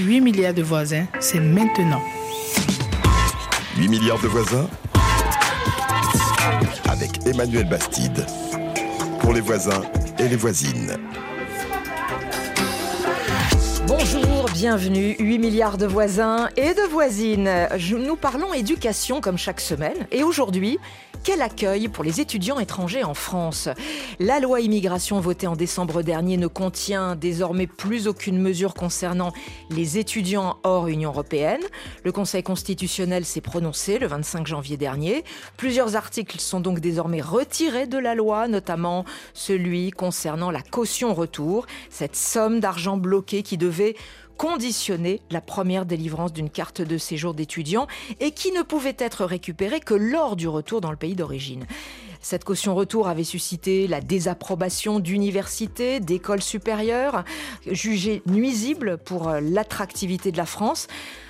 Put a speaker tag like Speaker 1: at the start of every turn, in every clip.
Speaker 1: 8 milliards de voisins, c'est maintenant.
Speaker 2: 8 milliards de voisins avec Emmanuel Bastide. Pour les voisins et les voisines.
Speaker 3: Bonjour, bienvenue, 8 milliards de voisins et de voisines. Nous parlons éducation comme chaque semaine et aujourd'hui, quel accueil pour les étudiants étrangers en France La loi immigration votée en décembre dernier ne contient désormais plus aucune mesure concernant les étudiants hors Union européenne. Le Conseil constitutionnel s'est prononcé le 25 janvier dernier. Plusieurs articles sont donc désormais retirés de la loi, notamment celui concernant la caution retour, cette somme d'argent bloqué qui devait conditionner la première délivrance d'une carte de séjour d'étudiant et qui ne pouvait être récupérée que lors du retour dans le pays d'origine. Cette caution retour avait suscité la désapprobation d'universités, d'écoles supérieures, jugées nuisibles pour l'attractivité de la France.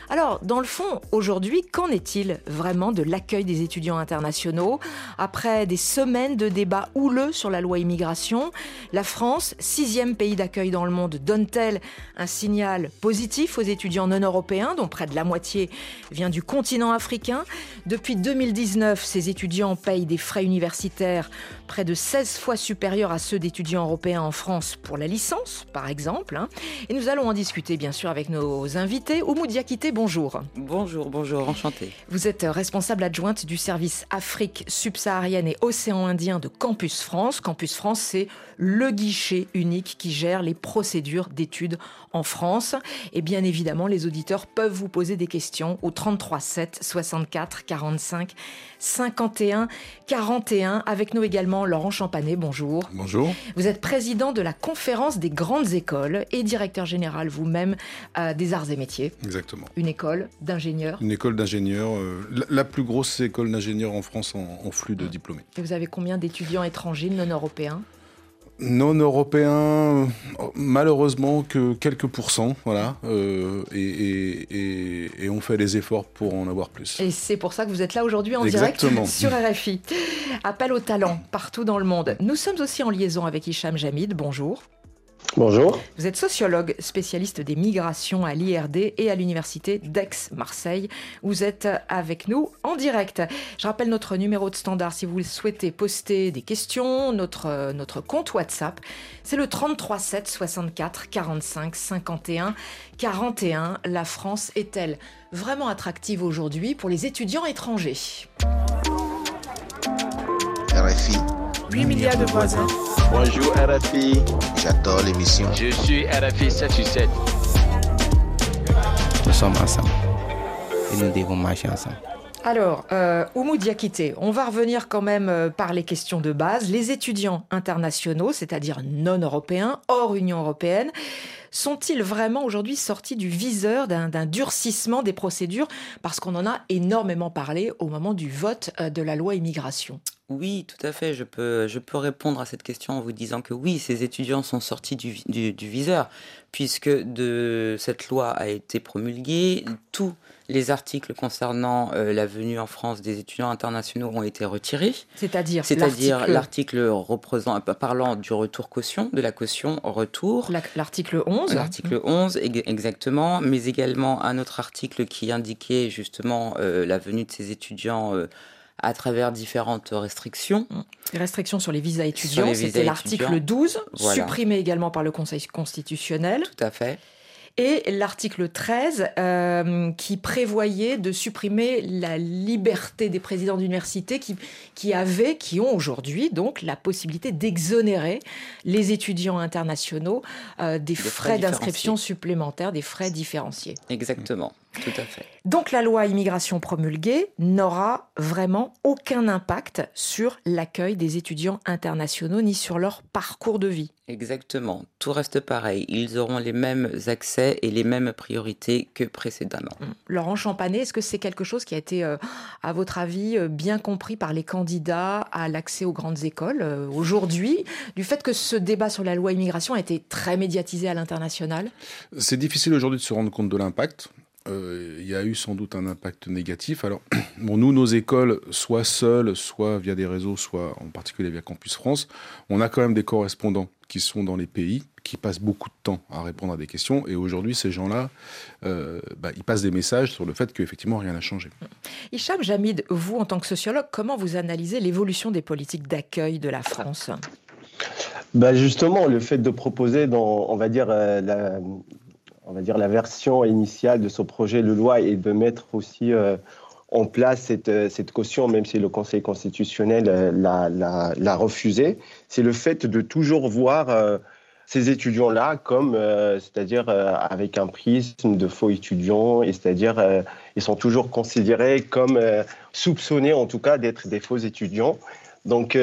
Speaker 3: Alors, dans le fond, aujourd'hui, qu'en est-il vraiment de l'accueil des étudiants internationaux Après des semaines de débats houleux sur la loi immigration, la France, sixième pays d'accueil dans le monde, donne-t-elle un signal positif aux étudiants non européens, dont près de la moitié vient du continent africain Depuis 2019, ces étudiants payent des frais universitaires près de 16 fois supérieurs à ceux d'étudiants européens en France pour la licence, par exemple. Hein. Et nous allons en discuter, bien sûr, avec nos invités. Diakité, bonjour.
Speaker 4: Bonjour, bonjour, enchanté.
Speaker 3: Vous êtes responsable adjointe du service Afrique subsaharienne et océan Indien de Campus France. Campus France, c'est le guichet unique qui gère les procédures d'études en France. Et bien évidemment, les auditeurs peuvent vous poser des questions au 33 7 64 45 51 41. Avec nous également Laurent Champanet, bonjour.
Speaker 5: Bonjour.
Speaker 3: Vous êtes président de la conférence des grandes écoles et directeur général vous-même euh, des arts et métiers.
Speaker 5: Exactement.
Speaker 3: Une école d'ingénieurs.
Speaker 5: Une école d'ingénieurs, euh, la, plus grosse école d'ingénieurs en France en, flux de diplômés.
Speaker 3: Et vous avez combien d'étudiants étrangers non européens?
Speaker 5: Non européens, malheureusement que quelques pourcents, voilà, euh, et, on fait les efforts pour en avoir plus.
Speaker 3: Et c'est pour ça que vous êtes là aujourd'hui en direct sur RFI. Appel au talent partout dans le monde. Nous sommes aussi en liaison avec Hicham Jamid. Bonjour.
Speaker 6: Bonjour.
Speaker 3: Vous êtes sociologue, spécialiste des migrations à l'IRD et à l'université d'Aix-Marseille. Vous êtes avec nous en direct. Je rappelle notre numéro de standard si vous souhaitez poster des questions, notre, notre compte WhatsApp, c'est le 33 7 64 45 51 41. La France est-elle vraiment attractive aujourd'hui pour les étudiants étrangers?
Speaker 7: RFI.
Speaker 1: 8 milliards de voisins.
Speaker 7: Bonjour RFI. J'adore l'émission.
Speaker 8: Je suis RFI 787.
Speaker 9: Nous sommes ensemble. Et nous devons marcher ensemble.
Speaker 3: Alors, euh, on va revenir quand même euh, par les questions de base. Les étudiants internationaux, c'est-à-dire non européens, hors Union européenne, sont-ils vraiment aujourd'hui sortis du viseur d'un durcissement des procédures? Parce qu'on en a énormément parlé au moment du vote euh, de la loi immigration.
Speaker 4: Oui, tout à fait. Je peux, je peux répondre à cette question en vous disant que oui, ces étudiants sont sortis du, du, viseur, puisque de, cette loi a été promulguée. Tous les articles concernant euh, la venue en France des étudiants internationaux ont été retirés.
Speaker 3: C'est-à-dire
Speaker 4: C'est-à-dire l'article parlant du retour caution, de la caution retour.
Speaker 3: L'article 11.
Speaker 4: L'article 11, exactement. Mais également un autre article qui indiquait justement euh, la venue de ces étudiants. Euh, à travers différentes restrictions.
Speaker 3: Les restrictions sur les visas étudiants, c'était l'article 12, supprimé également par le Conseil constitutionnel.
Speaker 4: Tout à fait
Speaker 3: et l'article 13 euh, qui prévoyait de supprimer la liberté des présidents d'université qui, qui avaient, qui ont aujourd'hui donc la possibilité d'exonérer les étudiants internationaux euh, des, frais d'inscription supplémentaires, des frais différenciés.
Speaker 4: Exactement. Tout à fait.
Speaker 3: Donc la loi immigration promulguée n'aura vraiment aucun impact sur l'accueil des étudiants internationaux ni sur leur parcours de vie.
Speaker 4: Exactement. Tout reste pareil. Ils auront les mêmes accès et les mêmes priorités que précédemment. Hum.
Speaker 3: Laurent Champanet, est-ce que c'est quelque chose qui a été, euh, à votre avis, euh, bien compris par les candidats à l'accès aux grandes écoles euh, aujourd'hui, du fait que ce débat sur la loi immigration a été très médiatisé à l'international?
Speaker 5: C'est difficile aujourd'hui de se rendre compte de l'impact. Euh, il y a eu sans doute un impact négatif. Alors, bon, nous, nos écoles, soit seules, soit via des réseaux, soit en particulier via Campus France, on a quand même des correspondants qui sont dans les pays, qui passent beaucoup de temps à répondre à des questions. Et aujourd'hui, ces gens-là, euh, bah, ils passent des messages sur le fait qu'effectivement, rien n'a changé.
Speaker 3: Hicham Jamid, vous, en tant que sociologue, comment vous analysez l'évolution des politiques d'accueil de la France?
Speaker 6: Bah Justement, le fait de proposer dans, on va dire, euh, la, on va dire, la version initiale de ce projet de loi et de mettre aussi euh, en place cette, euh, cette, caution, même si le Conseil constitutionnel euh, l'a refusé, c'est le fait de toujours voir ces étudiants-là comme, c'est-à-dire avec un prisme de faux étudiants, et c'est-à-dire ils sont toujours considérés comme soupçonnés en tout cas d'être des faux étudiants. Donc,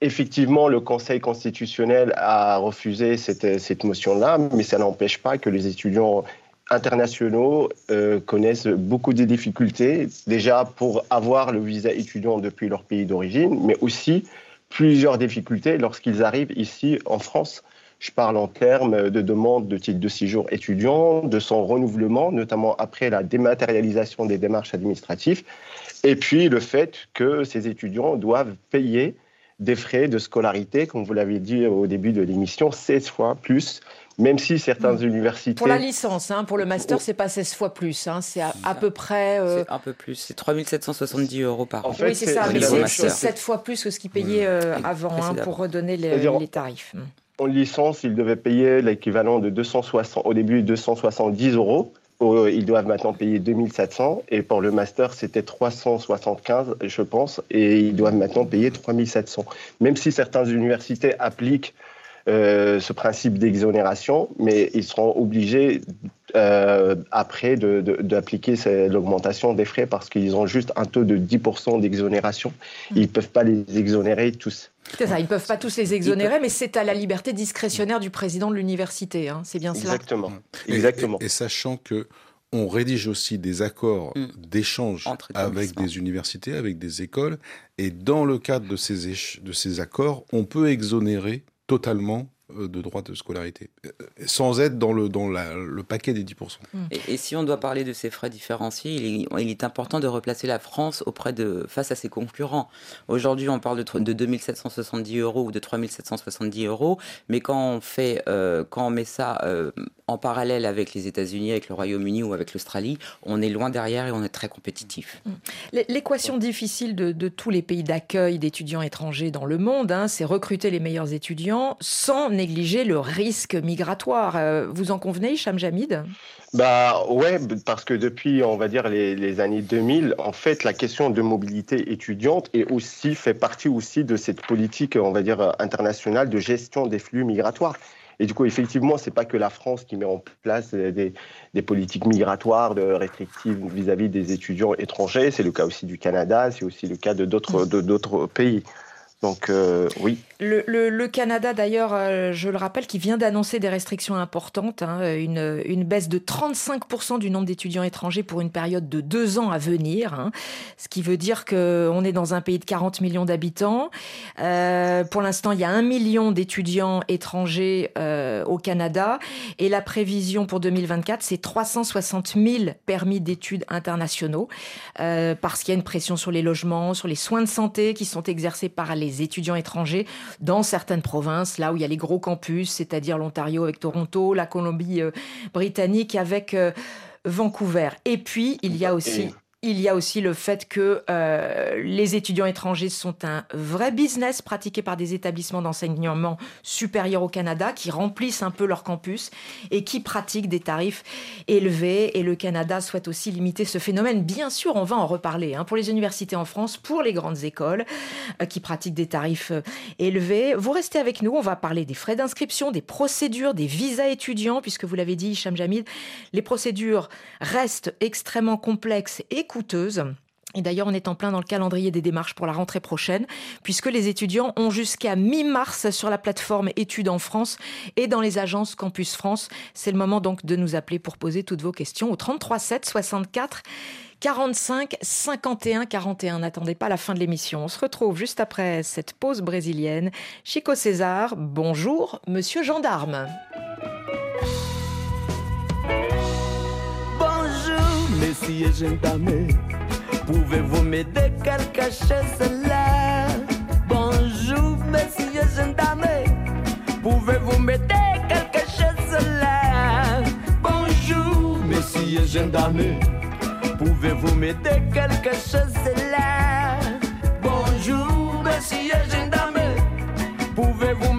Speaker 6: effectivement, le Conseil constitutionnel a refusé cette, cette motion-là, mais ça n'empêche pas que les étudiants internationaux euh, connaissent beaucoup de difficultés, déjà pour avoir le visa étudiant depuis leur pays d'origine, mais aussi plusieurs difficultés lorsqu'ils arrivent ici en France. Je parle en termes de demande de titre de séjour étudiant, de son renouvellement, notamment après la dématérialisation des démarches administratives, et puis le fait que ces étudiants doivent payer des frais de scolarité, comme vous l'avez dit au début de l'émission, 16 fois plus même si certaines mmh. universités...
Speaker 3: Pour la licence, hein, pour le master, c'est pas 16 fois plus, hein, c'est à, peu près... Euh...
Speaker 4: C'est un peu plus, c'est 3770 euros par an.
Speaker 3: En fait, oui, c'est ça, mais c'est 7 fois plus que ce qu'ils payaient euh, avant, hein, pour redonner les, les tarifs. Mmh.
Speaker 6: En licence, ils devaient payer l'équivalent de 260, au début 270 euros. Ils doivent maintenant payer 2700 et pour le master c'était 375 je pense et ils doivent maintenant payer 3700. Même si certaines universités appliquent euh, ce principe d'exonération, mais ils seront obligés euh, après d'appliquer de, l'augmentation des frais parce qu'ils ont juste un taux de 10% d'exonération. Ils ne peuvent pas les exonérer tous.
Speaker 3: C'est ça, ils ne peuvent pas tous les exonérer, mais c'est à la liberté discrétionnaire du président de l'université. Hein. c'est bien cela
Speaker 6: Exactement.
Speaker 5: Exactement. Et, sachant que on rédige aussi des accords mm. d'échange avec des universités, avec des écoles, et dans le cadre de ces, de ces accords, on peut exonérer totalement de droits de scolarité, euh, sans être dans le, dans le paquet des 10%.
Speaker 4: Mm. Et, si on doit parler de ces frais différenciés, il est, important de replacer la France auprès de, face à ses concurrents. Aujourd'hui, on parle de, de 2770 euros ou de 3770 euros, mais quand on, fait, euh, quand on met ça en parallèle avec les États-Unis, avec le Royaume-Uni ou avec l'Australie, on est loin derrière et on est très compétitif. Mm.
Speaker 3: L'équation difficile de, tous les pays d'accueil d'étudiants étrangers dans le monde, hein, c'est recruter les meilleurs étudiants sans négliger le risque migratoire. Euh, vous en convenez, Hicham Jamid?
Speaker 6: Bah ouais, parce que depuis, on va dire les, années 2000, en fait, la question de mobilité étudiante est aussi fait partie aussi de cette politique, on va dire internationale de gestion des flux migratoires. Et du coup, effectivement, c'est pas que la France qui met en place des, politiques migratoires de restrictives vis-à-vis des étudiants étrangers. C'est le cas aussi du Canada, c'est aussi le cas de d'autres pays. Donc euh, oui.
Speaker 3: Le, Canada, d'ailleurs, euh, je le rappelle, qui vient d'annoncer des restrictions importantes, hein, une, baisse de 35% du nombre d'étudiants étrangers pour une période de deux ans à venir, hein. ce qui veut dire qu'on est dans un pays de 40 millions d'habitants. Euh, pour l'instant, il y a un million d'étudiants étrangers au Canada, et la prévision pour 2024, c'est 360 000 permis d'études internationaux, parce qu'il y a une pression sur les logements, sur les soins de santé qui sont exercés par les les étudiants étrangers dans certaines provinces, là où il y a les gros campus, c'est-à-dire l'Ontario avec Toronto, la Colombie-Britannique euh, avec euh, Vancouver. Et puis, il y a aussi il y a aussi le fait que euh, les étudiants étrangers sont un vrai business pratiqué par des établissements d'enseignement supérieur au Canada qui remplissent un peu leur campus et qui pratiquent des tarifs élevés. Et le Canada souhaite aussi limiter ce phénomène. Bien sûr, on va en reparler hein, pour les universités en France, pour les grandes écoles euh, qui pratiquent des tarifs euh, élevés. Vous restez avec nous, on va parler des frais d'inscription, des procédures, des visas étudiants, puisque vous l'avez dit, Hicham Jamid, les procédures restent extrêmement complexes et Et d'ailleurs, on est en plein dans le calendrier des démarches pour la rentrée prochaine, puisque les étudiants ont jusqu'à mi-mars sur la plateforme Études en France et dans les agences Campus France. C'est le moment donc de nous appeler pour poser toutes vos questions au 33 7 64 45 51 41. N'attendez pas la fin de l'émission. On se retrouve juste après cette pause brésilienne. Chico César, bonjour, monsieur gendarme.
Speaker 10: policiers, gendarmes, pouvez-vous m'aider Quelle cachette celle-là Bonjour, messieurs, gendarmes, pouvez-vous m'aider Quelle cachette celle-là Bonjour, messieurs, gendarmes, pouvez-vous m'aider Quelle cachette celle-là Bonjour, messieurs, gendarmes, pouvez-vous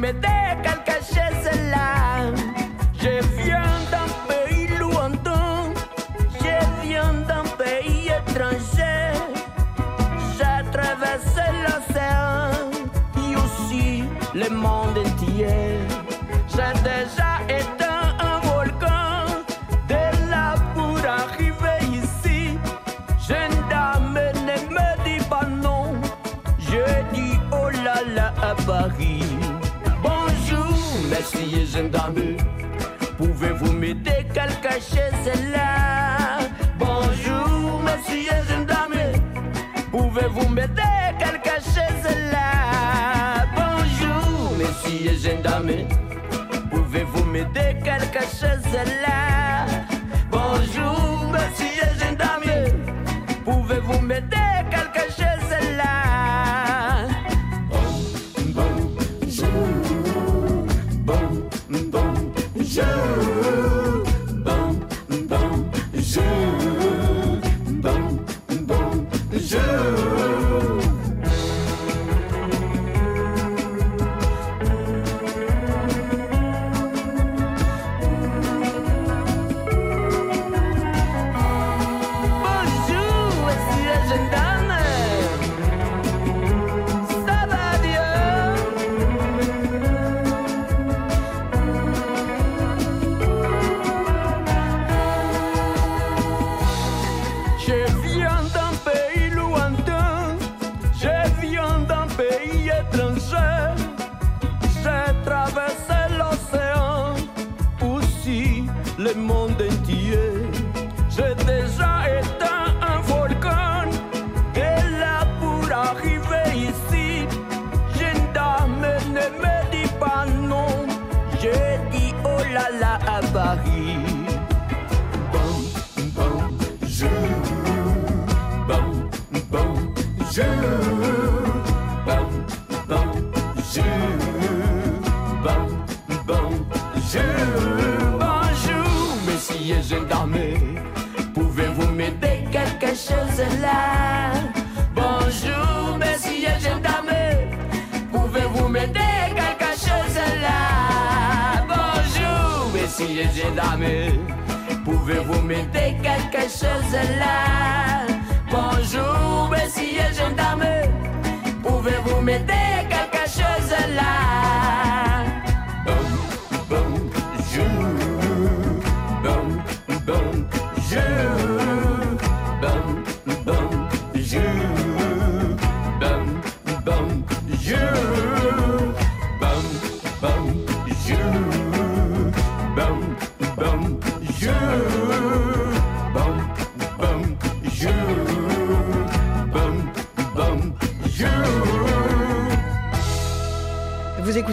Speaker 10: Bonjour, monsieur gendarme. Pouvez-vous m'aider quelque chose là? Bonjour, monsieur gendarme. Pouvez-vous m'aider quelque chose là? Bonjour, monsieur gendarme. Pouvez-vous m'aider quelque chose là? voilà à Paris. Bon, bon, je, bon, bon, je. Gendarme. Pouvez-vous m'aider quelque chose là? Bonjour, monsieur gendarme. Pouvez-vous m'aider quelque chose là?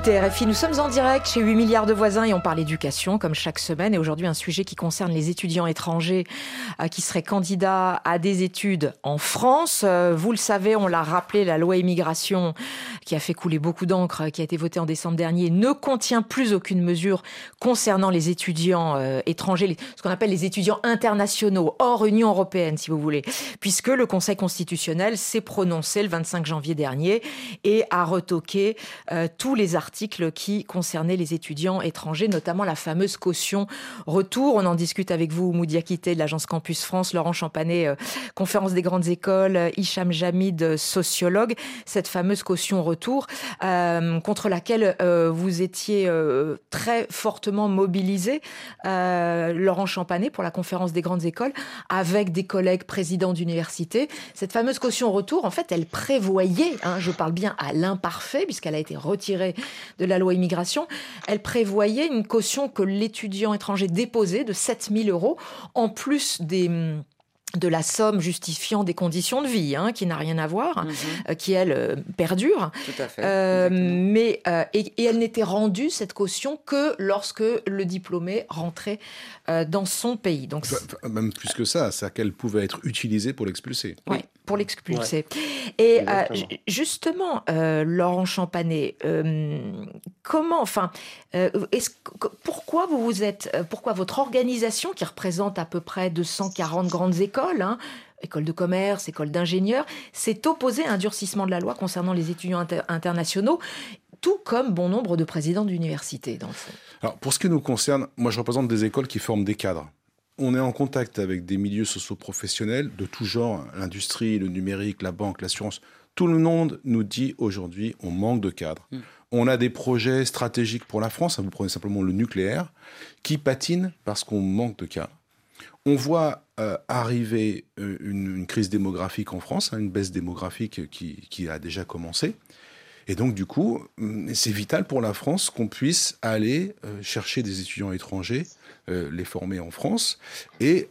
Speaker 3: RFI, nous sommes en direct chez 8 milliards de voisins et on parle éducation comme chaque semaine. Et aujourd'hui, un sujet qui concerne les étudiants étrangers euh, qui seraient candidats à des études en France. Euh, vous le savez, on l'a rappelé, la loi immigration qui a fait couler beaucoup d'encre, qui a été votée en décembre dernier, ne contient plus aucune mesure concernant les étudiants euh, étrangers, ce qu'on appelle les étudiants internationaux, hors Union européenne, si vous voulez, puisque le Conseil constitutionnel s'est prononcé le 25 janvier dernier et a retoqué euh, tous les articles qui concernaient les étudiants étrangers, notamment la fameuse caution retour. On en discute avec vous, Moudi Akité de l'agence Campus France, Laurent Champanet, euh, conférence des grandes écoles, Hicham Jamid, sociologue. Cette fameuse caution retour euh, contre laquelle euh, vous étiez euh, très fortement mobilisé, Laurent Champanet, pour la conférence des grandes écoles, avec des collègues présidents d'université. Cette fameuse caution retour, en fait, elle prévoyait, hein, je parle bien à l'imparfait, puisqu'elle a été retirée de la loi immigration, elle prévoyait une caution que l'étudiant étranger déposait de 7000 euros, en plus des hum, de la somme justifiant des conditions de vie, hein, qui n'a rien à voir,
Speaker 4: Mhm.
Speaker 3: euh, qui elle euh, perdure.
Speaker 4: Tout à fait.
Speaker 3: Euh, mais euh, et, et elle n'était rendue cette caution que lorsque le diplômé rentrait euh, dans son pays. Donc
Speaker 5: Même plus que ça, c'est qu'elle pouvait être utilisée pour l'expulser.
Speaker 3: Oui, pour l'expulser. Et euh, justement, euh, Laurent Champanet, euh, comment, enfin, euh, pourquoi vous vous êtes, pourquoi votre organisation qui représente à peu près 240 grandes écoles, hein, écoles de commerce, écoles d'ingénieurs, s'est opposée à un durcissement de la loi concernant les étudiants inter- internationaux, tout comme bon nombre de présidents d'universités, dans le fond?
Speaker 5: Alors, pour ce qui nous concerne, moi, je représente des écoles qui forment des cadres. On est en contact avec des milieux socio-professionnels de tout genre, l'industrie, le numérique, la banque, l'assurance. Tout le monde nous dit aujourd'hui, on manque de cadres.
Speaker 4: Mm.
Speaker 5: On a des projets stratégiques pour la France, hein, vous prenez simplement le nucléaire, qui patinent parce qu'on manque de cadres. On voit euh, arriver euh, une, une crise démographique en France, hein, une baisse démographique qui, qui a déjà commencé. Et donc, du coup, hum, c'est vital pour la France qu'on puisse aller euh, chercher des étudiants étrangers, euh, les former en France et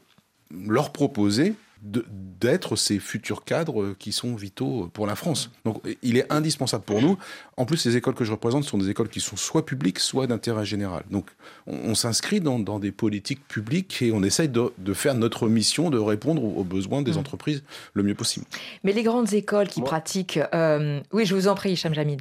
Speaker 5: leur proposer d'être ces futurs cadres qui sont vitaux pour la France. Donc, il est indispensable pour nous. En plus, les écoles que je représente sont des écoles qui sont soit publiques, soit d'intérêt général. Donc, on, on s'inscrit dans, dans des politiques publiques et on essaye de, de faire notre mission de répondre aux, aux besoins des
Speaker 3: Mm.
Speaker 5: entreprises le mieux possible.
Speaker 3: Mais les grandes écoles qui
Speaker 6: Moi-
Speaker 3: pratiquent, euh, oui, je vous en prie, Cham Jamil.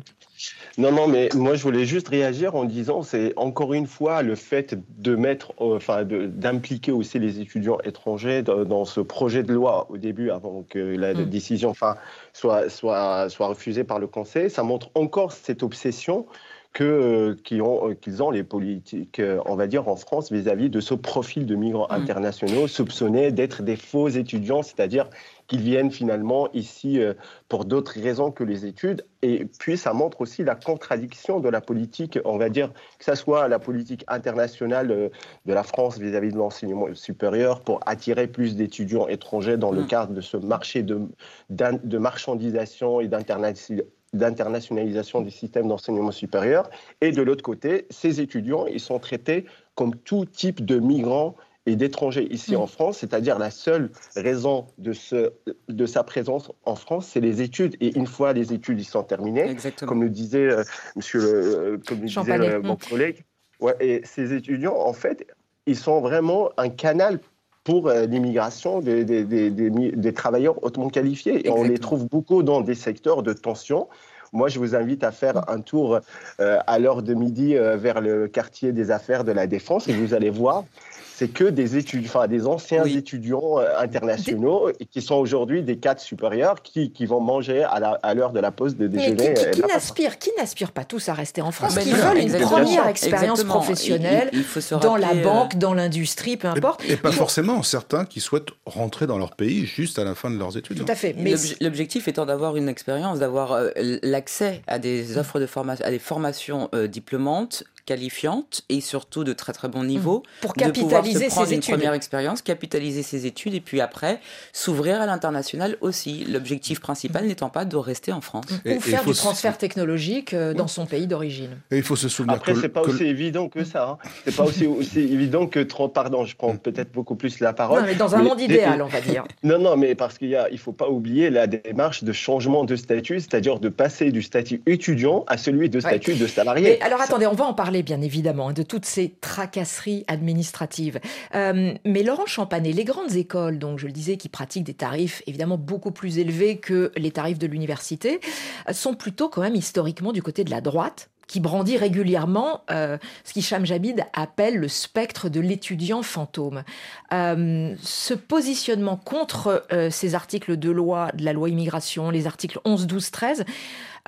Speaker 6: Non, non, mais moi je voulais juste réagir en disant, c'est encore une fois le fait de mettre, euh, enfin, d'impliquer aussi les étudiants étrangers dans, dans ce projet de loi au début, avant que la
Speaker 3: Mm.
Speaker 6: décision, enfin, soit, soit, soit refusée par le Conseil. Ça montre encore cette obsession que euh, qu'ils ont, euh, qu'ils ont les politiques, euh, on va dire en France, vis-à-vis de ce profil de migrants
Speaker 3: Mm.
Speaker 6: internationaux soupçonnés d'être des faux étudiants, c'est-à-dire qu'ils viennent finalement ici euh, pour d'autres raisons que les études. Et puis, ça montre aussi la contradiction de la politique, on va dire, que ce soit la politique internationale euh, de la France vis-à-vis de l'enseignement supérieur pour attirer plus d'étudiants étrangers dans le
Speaker 4: Mm.
Speaker 6: cadre de ce marché de, marchandisation et d'interna- d'internationalisation des systèmes d'enseignement supérieur. Et de l'autre côté, ces étudiants, ils sont traités comme tout type de migrants et d'étrangers ici
Speaker 3: Mm.
Speaker 6: en France, c'est-à-dire la seule raison de, ce, de sa présence en France, c'est les études. Et une fois les études ils sont terminées,
Speaker 4: Exactement.
Speaker 6: comme le disait euh, monsieur, le- euh, comme le disait
Speaker 3: Champanet.
Speaker 6: euh, mon
Speaker 3: Mm.
Speaker 6: collègue, ouais, et ces étudiants, en fait, ils sont vraiment un canal pour euh, l'immigration des, des, des, des mi- des travailleurs hautement qualifiés. Et on les trouve beaucoup dans des secteurs de tension. Moi, je vous invite à faire un tour euh, à l'heure de midi euh, vers le quartier des affaires de la Défense et vous allez voir, c'est que des étudiants, enfin des anciens
Speaker 4: Oui.
Speaker 6: étudiants euh, internationaux qui sont aujourd'hui des cadres supérieurs qui, qui vont manger à la- à l'heure de la pause de
Speaker 3: Mais
Speaker 6: déjeuner.
Speaker 3: qui, n'aspirent, qui n'aspirent pas tous à rester en France,
Speaker 5: Ah,
Speaker 3: qui
Speaker 5: ben
Speaker 3: veulent une première expérience
Speaker 4: Exactement.
Speaker 3: professionnelle
Speaker 4: Il- il- il faut se
Speaker 3: dans la
Speaker 4: euh,
Speaker 3: banque, dans l'industrie, peu importe.
Speaker 5: Et, et pas forcément certains qui souhaitent rentrer dans leur pays juste à la fin de leurs études.
Speaker 3: Tout à fait. Mais
Speaker 4: L'obje- L'objectif étant d'avoir une expérience, d'avoir euh, l'accès à des offres de formation, à des formations euh, diplômantes, qualifiantes et surtout de très très bon niveau.
Speaker 3: pour
Speaker 4: de pouvoir
Speaker 3: capitaliser
Speaker 4: se prendre
Speaker 3: ses
Speaker 4: une
Speaker 3: études.
Speaker 4: première expérience, capitaliser ses études et puis après s'ouvrir à l'international aussi. L'objectif principal n'étant pas de rester en France.
Speaker 5: Et-
Speaker 3: ou faire du
Speaker 5: se-
Speaker 3: transfert technologique euh, dans son pays d'origine.
Speaker 5: Et il faut se souvenir
Speaker 6: Après, c'est pas
Speaker 5: que-
Speaker 6: aussi évident que ça. hein. C'est pas aussi, aussi évident que trop. Pardon, je prends peut-être beaucoup plus la parole.
Speaker 3: Non, mais dans un
Speaker 6: Mais-
Speaker 3: monde idéal, on va dire.
Speaker 6: Non, non, mais parce qu'il y a, il faut pas oublier la démarche de changement de statut, c'est-à-dire de passer du statut étudiant à celui de statut de salarié.
Speaker 3: Mais alors attendez, on va en parler bien évidemment hein, de toutes ces tracasseries administratives. Euh, mais Laurent Champanet, les grandes écoles, donc je le disais, qui pratiquent des tarifs évidemment beaucoup plus élevés que les tarifs de l'université, sont plutôt quand même historiquement du côté de la droite qui brandit régulièrement euh, ce qu'Hicham Jabid appelle le spectre de l'étudiant fantôme. Euh, ce positionnement contre euh, ces articles de loi, de la loi immigration, les articles 11, 12, 13,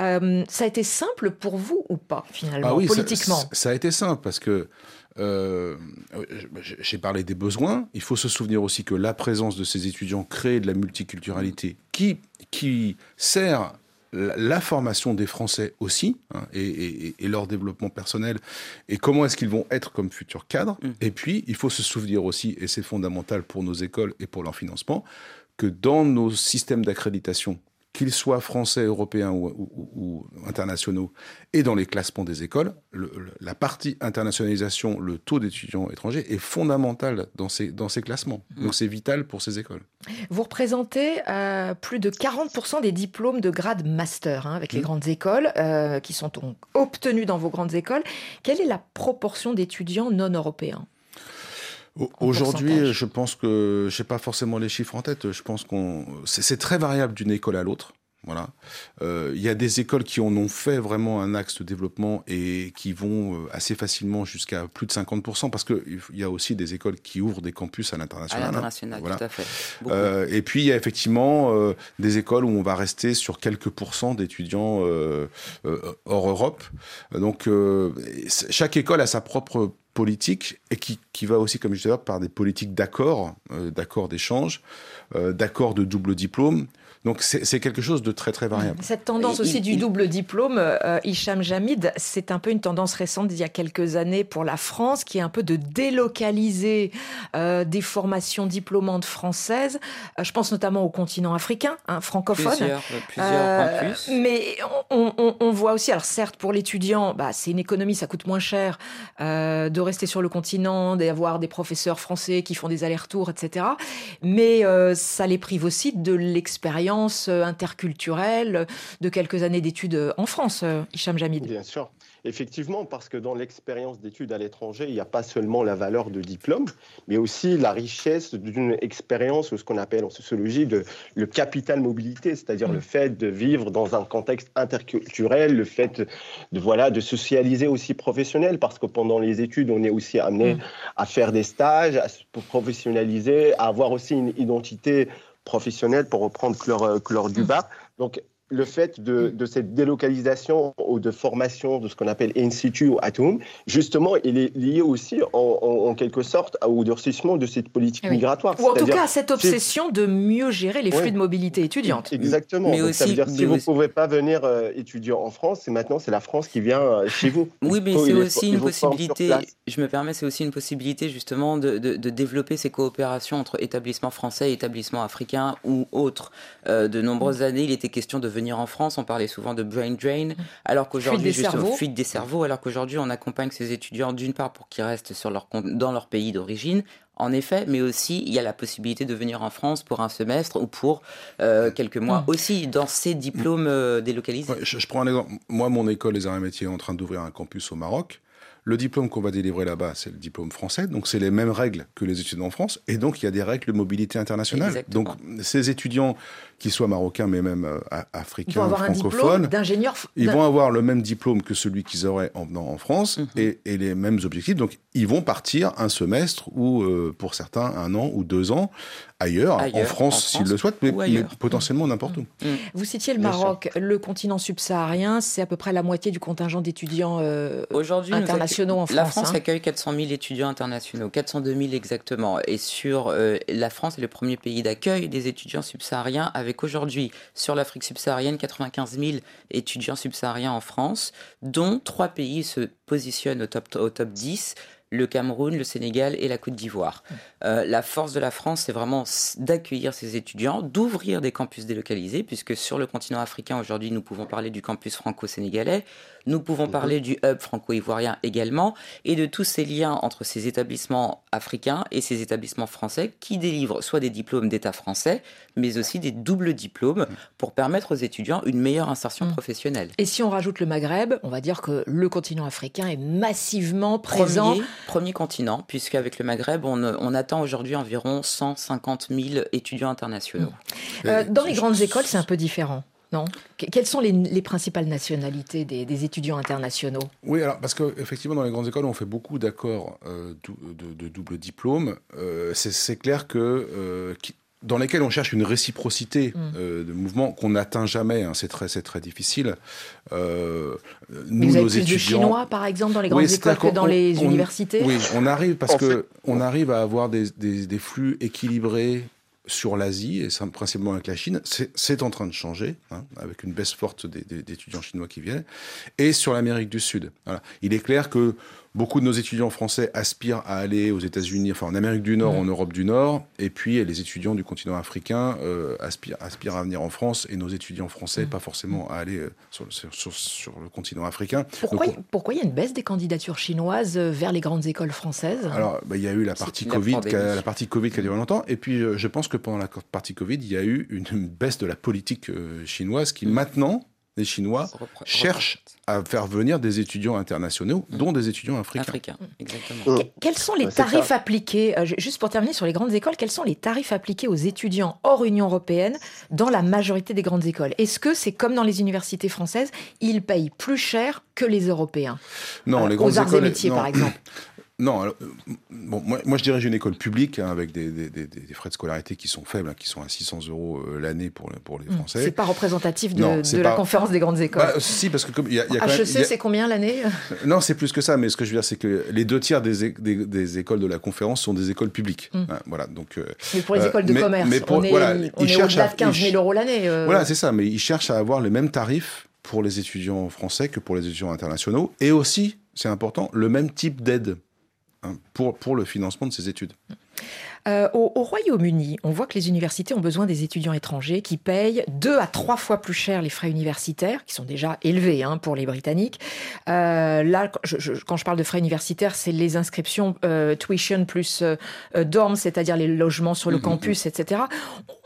Speaker 3: euh, ça a été simple pour vous ou pas, finalement,
Speaker 5: Ah oui,
Speaker 3: politiquement?
Speaker 5: ça, ça a été simple parce que euh, j'ai parlé des besoins. Il faut se souvenir aussi que la présence de ces étudiants crée de la multiculturalité qui, qui sert la, formation des Français aussi hein, et, et- et leur développement personnel et comment est-ce qu'ils vont être comme futurs cadres.
Speaker 4: Mm.
Speaker 5: Et puis, il faut se souvenir aussi, et c'est fondamental pour nos écoles et pour leur financement, que dans nos systèmes d'accréditation qu'ils soient français, européens ou, ou- ou internationaux, et dans les classements des écoles, le- le- la partie internationalisation, le taux d'étudiants étrangers est fondamental dans ces, dans ces classements. Donc c'est vital pour ces écoles.
Speaker 3: Vous représentez euh, plus de 40% des diplômes de grade master hein, avec les grandes écoles euh, qui sont donc obtenus dans vos grandes écoles. Quelle est la proportion d'étudiants non européens?
Speaker 5: Aujourd'hui, je pense que je n'ai pas forcément les chiffres en tête. Je pense qu'on c'est très variable d'une école à l'autre. Voilà. Euh, Il y a des écoles qui en ont fait vraiment un axe de développement et qui vont euh, assez facilement jusqu'à plus de 50%, parce qu'il y a aussi des écoles qui ouvrent des campus à
Speaker 4: À
Speaker 5: l'international. hein.
Speaker 4: l'international,
Speaker 5: Voilà.
Speaker 4: tout à fait.
Speaker 5: Euh, et puis il y a effectivement euh, des écoles où on va rester sur quelques pourcents d'étudiants euh, hors Europe. Donc euh, chaque école a sa propre politique et qui, va aussi, comme je disais, par des politiques d'accord, euh, d'accord d'échange, euh, d'accord de double diplôme. Donc c'est quelque chose de très très variable.
Speaker 3: Cette tendance aussi
Speaker 4: il-
Speaker 3: du
Speaker 4: il-
Speaker 3: double diplôme, euh, Hicham Jamid, c'est un peu une tendance récente d'il y a quelques années pour la France, qui est un peu de délocaliser euh, des formations diplômantes françaises. Euh, je pense notamment au continent africain, hein, francophone.
Speaker 4: Plusieurs, euh, plusieurs
Speaker 3: Euh,
Speaker 4: campus.
Speaker 3: Mais on, on- on voit aussi, alors certes pour l'étudiant, bah, c'est une économie, ça coûte moins cher euh, de rester sur le continent, d'avoir des professeurs français qui font des allers-retours, etc. Mais euh, ça les prive aussi de l'expérience euh, interculturelle de quelques années d'études euh, en France, euh, Hicham Jamid.
Speaker 6: Bien sûr. Effectivement, parce que dans l'expérience d'études à l'étranger, il n'y a pas seulement la valeur de diplôme, mais aussi la richesse d'une expérience, ou ce qu'on appelle en sociologie de, le capital mobilité, c'est-à-dire
Speaker 3: Mm.
Speaker 6: le fait de vivre dans un contexte interculturel, le fait de, voilà, de socialiser aussi professionnel, parce que pendant les études, on est aussi amené
Speaker 3: Mm.
Speaker 6: à faire des stages, à se professionnaliser, à avoir aussi une identité professionnelle, pour reprendre Claire, Claire Dubas. Donc, le fait de, de cette délocalisation ou de formation de ce qu'on appelle in situ ou at home, justement, il est lié aussi en, en- en quelque sorte au durcissement de cette politique
Speaker 3: Oui.
Speaker 6: migratoire.
Speaker 3: Ou en tout cas à cette obsession de mieux gérer les flux de mobilité étudiante.
Speaker 6: Exactement.
Speaker 4: Mais
Speaker 6: Donc, ça veut
Speaker 4: aussi-
Speaker 6: dire
Speaker 4: mais
Speaker 6: si vous ne pouvez pas venir euh, étudier en France, c'est maintenant c'est la France qui vient euh, chez vous.
Speaker 4: Oui, mais c'est aussi une possibilité, je me permets, c'est aussi une possibilité justement de, de- de développer ces coopérations entre établissements français et établissements africains ou autres. Euh, de nombreuses années, il était question de venir en France, on parlait souvent de brain drain, alors qu'aujourd'hui,
Speaker 3: cerveaux.
Speaker 4: fuite des cerveaux, alors qu'aujourd'hui, on accompagne ces étudiants d'une part pour qu'ils restent sur leur, dans leur pays d'origine, en effet, mais aussi il y a la possibilité de venir en France pour un semestre ou pour euh, quelques mois
Speaker 3: Mm.
Speaker 4: aussi dans ces diplômes euh, délocalisés.
Speaker 5: Ouais, je, je prends un exemple. Moi, mon école des arts et métiers est en train d'ouvrir un campus au Maroc. Le diplôme qu'on va délivrer là-bas, c'est le diplôme français, donc c'est les mêmes règles que les étudiants en France, et donc il y a des règles de mobilité internationale.
Speaker 4: Exactement.
Speaker 5: Donc ces étudiants, qu'ils soient marocains mais même euh, africains, francophones, ils vont avoir le même diplôme que celui qu'ils auraient en venant en France
Speaker 4: Mhm.
Speaker 5: et, et les mêmes objectifs. Donc ils vont partir un semestre ou euh, pour certains un an ou deux ans ailleurs,
Speaker 4: Ailleurs,
Speaker 5: en France s'ils
Speaker 4: France
Speaker 5: le souhaitent, mais, potentiellement n'importe où.
Speaker 3: Vous citiez le Maroc, le continent subsaharien, c'est à peu près la moitié du contingent d'étudiants euh, internationaux en
Speaker 4: accueille- La
Speaker 3: France,
Speaker 4: France
Speaker 3: hein.
Speaker 4: accueille 400 000 étudiants internationaux, 402 000 exactement. Et sur euh, la France est le premier pays d'accueil des étudiants subsahariens, avec aujourd'hui sur l'Afrique subsaharienne 95 000 étudiants subsahariens en France, dont trois pays se positionnent au top, au top 10 le Cameroun, le Sénégal et la Côte d'Ivoire. Euh, la force de la France, c'est vraiment d'accueillir ces étudiants, d'ouvrir des campus délocalisés, puisque sur le continent africain, aujourd'hui, nous pouvons parler du campus franco-sénégalais, nous pouvons parler du hub franco-ivoirien également, et de tous ces liens entre ces établissements africains et ces établissements français qui délivrent soit des diplômes d'État français, mais aussi des doubles diplômes pour permettre aux étudiants une meilleure insertion professionnelle.
Speaker 3: Et si on rajoute le Maghreb, on va dire que le continent africain est massivement présent.
Speaker 4: Premier, premier continent, puisqu'avec le Maghreb, on, on attend aujourd'hui environ 150 000 étudiants internationaux.
Speaker 3: Euh,
Speaker 5: Et-
Speaker 3: dans les grandes écoles, c'est un peu différent. Non? Que- Quelles sont les, les principales nationalités des, des étudiants internationaux?
Speaker 5: Oui, alors parce qu'effectivement, dans les grandes écoles, on fait beaucoup d'accords euh, de, de double diplôme. Euh, c'est- c'est clair que euh, qui- dans lesquels on cherche une réciprocité
Speaker 3: Mm.
Speaker 5: euh, de mouvement qu'on n'atteint jamais. hein, c'est très, c'est très difficile. Euh, nous,
Speaker 3: Vous avez
Speaker 5: nos
Speaker 3: plus de
Speaker 5: étudiants,
Speaker 3: Chinois, par exemple, dans les grandes
Speaker 5: Oui,
Speaker 3: écoles que dans
Speaker 5: qu'on-
Speaker 3: les
Speaker 5: on-
Speaker 3: universités
Speaker 5: Oui, on arrive parce
Speaker 6: En
Speaker 5: que on arrive à avoir des, des- des flux équilibrés sur l'Asie et principalement avec la Chine. C'est en train de changer hein, avec une baisse forte d'étudiants chinois qui viennent et sur l'Amérique du Sud. Voilà. Il est clair que Beaucoup de nos étudiants français aspirent à aller aux États-Unis, enfin en Amérique du Nord, en Europe du Nord, et puis les étudiants du continent africain euh, aspirent, aspirent à venir en France, et nos étudiants français
Speaker 3: Mhm.
Speaker 5: pas forcément à aller euh, sur, le- sur- sur- sur le continent africain.
Speaker 3: Pourquoi,
Speaker 5: Donc,
Speaker 3: pourquoi il y a une baisse des candidatures chinoises euh, vers les grandes écoles françaises?
Speaker 5: Alors, bah, il y a eu la partie Covid, qui a,
Speaker 4: pandémie.
Speaker 5: la partie Covid qui a duré longtemps, et puis je pense que pendant la partie Covid, il y a eu une, une baisse de la politique euh, chinoise qui maintenant, les Chinois cherchent à faire venir des étudiants internationaux, dont des étudiants africains.
Speaker 4: Africain, exactement.
Speaker 6: Mm.
Speaker 3: Que- Quels sont les tarifs
Speaker 6: ça.
Speaker 3: appliqués, euh, ju- juste pour terminer sur les grandes écoles, quels sont les tarifs appliqués aux étudiants hors Union européenne dans la majorité des grandes écoles? Est-ce que c'est comme dans les universités françaises, ils payent plus cher que les Européens?
Speaker 5: Non,
Speaker 3: Euh,
Speaker 5: les grandes
Speaker 3: Aux arts
Speaker 5: écoles.
Speaker 3: et métiers,
Speaker 5: non.
Speaker 3: par exemple.
Speaker 5: Non, alors, euh, bon, moi, moi je dirige une école publique hein, avec des, des- des- des frais de scolarité qui sont faibles, hein, qui sont à 600 euros euh, l'année pour, le- pour les
Speaker 3: Hmm,
Speaker 5: Français.
Speaker 3: C'est pas représentatif de,
Speaker 5: Non,
Speaker 3: de
Speaker 5: c'est
Speaker 3: la conférence des grandes écoles.
Speaker 5: Bah, si, parce que comme il y a, y même-
Speaker 3: HEC,
Speaker 5: a-
Speaker 3: c'est combien l'année?
Speaker 5: Non, c'est plus que ça, mais ce que je veux dire, c'est que les deux tiers des, écoles de la conférence sont des écoles publiques.
Speaker 3: Mm.
Speaker 5: Hein, voilà, donc. euh,
Speaker 3: Mais pour les
Speaker 5: Euh,
Speaker 3: écoles de
Speaker 5: mais-
Speaker 3: commerce,
Speaker 5: mais pour-
Speaker 3: on est,
Speaker 5: voilà,
Speaker 3: on est au-delà
Speaker 5: à-
Speaker 3: de 15 000
Speaker 5: ils-
Speaker 3: euros l'année. euh.
Speaker 5: Voilà, c'est ça, mais ils cherchent à avoir les mêmes tarifs pour les étudiants français que pour les étudiants internationaux, et aussi, c'est important, le même type d'aide hein, pour, pour le financement de ces études.
Speaker 3: Euh, au, au Royaume-Uni, on voit que les universités ont besoin des étudiants étrangers qui payent deux à trois fois plus cher les frais universitaires, qui sont déjà élevés hein, pour les Britanniques. Euh, là, quand je, je- quand je parle de frais universitaires, c'est les inscriptions euh, tuition plus dorm, c'est-à-dire les logements sur le
Speaker 5: Mhm,
Speaker 3: campus, etc.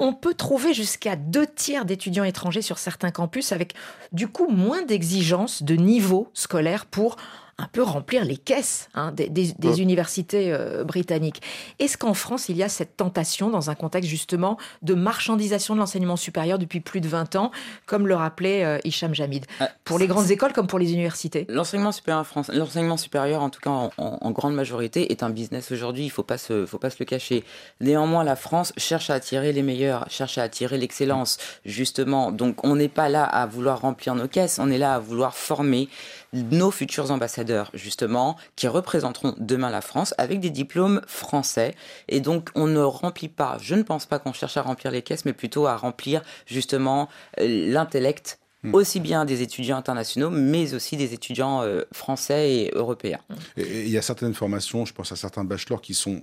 Speaker 3: On peut trouver jusqu'à deux tiers d'étudiants étrangers sur certains campus avec du coup moins d'exigences de niveau scolaire pour un peu remplir les caisses hein, des, des- des
Speaker 6: Ouais.
Speaker 3: universités euh, britanniques. Est-ce qu'en France, il y a cette tentation dans un contexte justement de marchandisation de l'enseignement supérieur depuis plus de 20 ans, comme le rappelait euh, Hicham Jamid,
Speaker 4: Ah,
Speaker 3: pour les grandes écoles comme pour les universités?
Speaker 4: L'enseignement supérieur, français- l'enseignement supérieur, en tout cas en, en- en grande majorité, est un business aujourd'hui. Il faut pas se, faut pas se le cacher. Néanmoins, la France cherche à attirer les meilleurs, cherche à attirer l'excellence, justement. Donc, on n'est pas là à vouloir remplir nos caisses. On est là à vouloir former nos futurs ambassadeurs, justement, qui représenteront demain la France avec des diplômes français. Et donc, on ne remplit pas. Je ne pense pas qu'on cherche à remplir les caisses, mais plutôt à remplir justement euh, l'intellect
Speaker 5: Hmm.
Speaker 4: aussi bien des étudiants internationaux, mais aussi des étudiants euh, français et européens.
Speaker 5: Et- il y a certaines formations, je pense à certains bachelors qui sont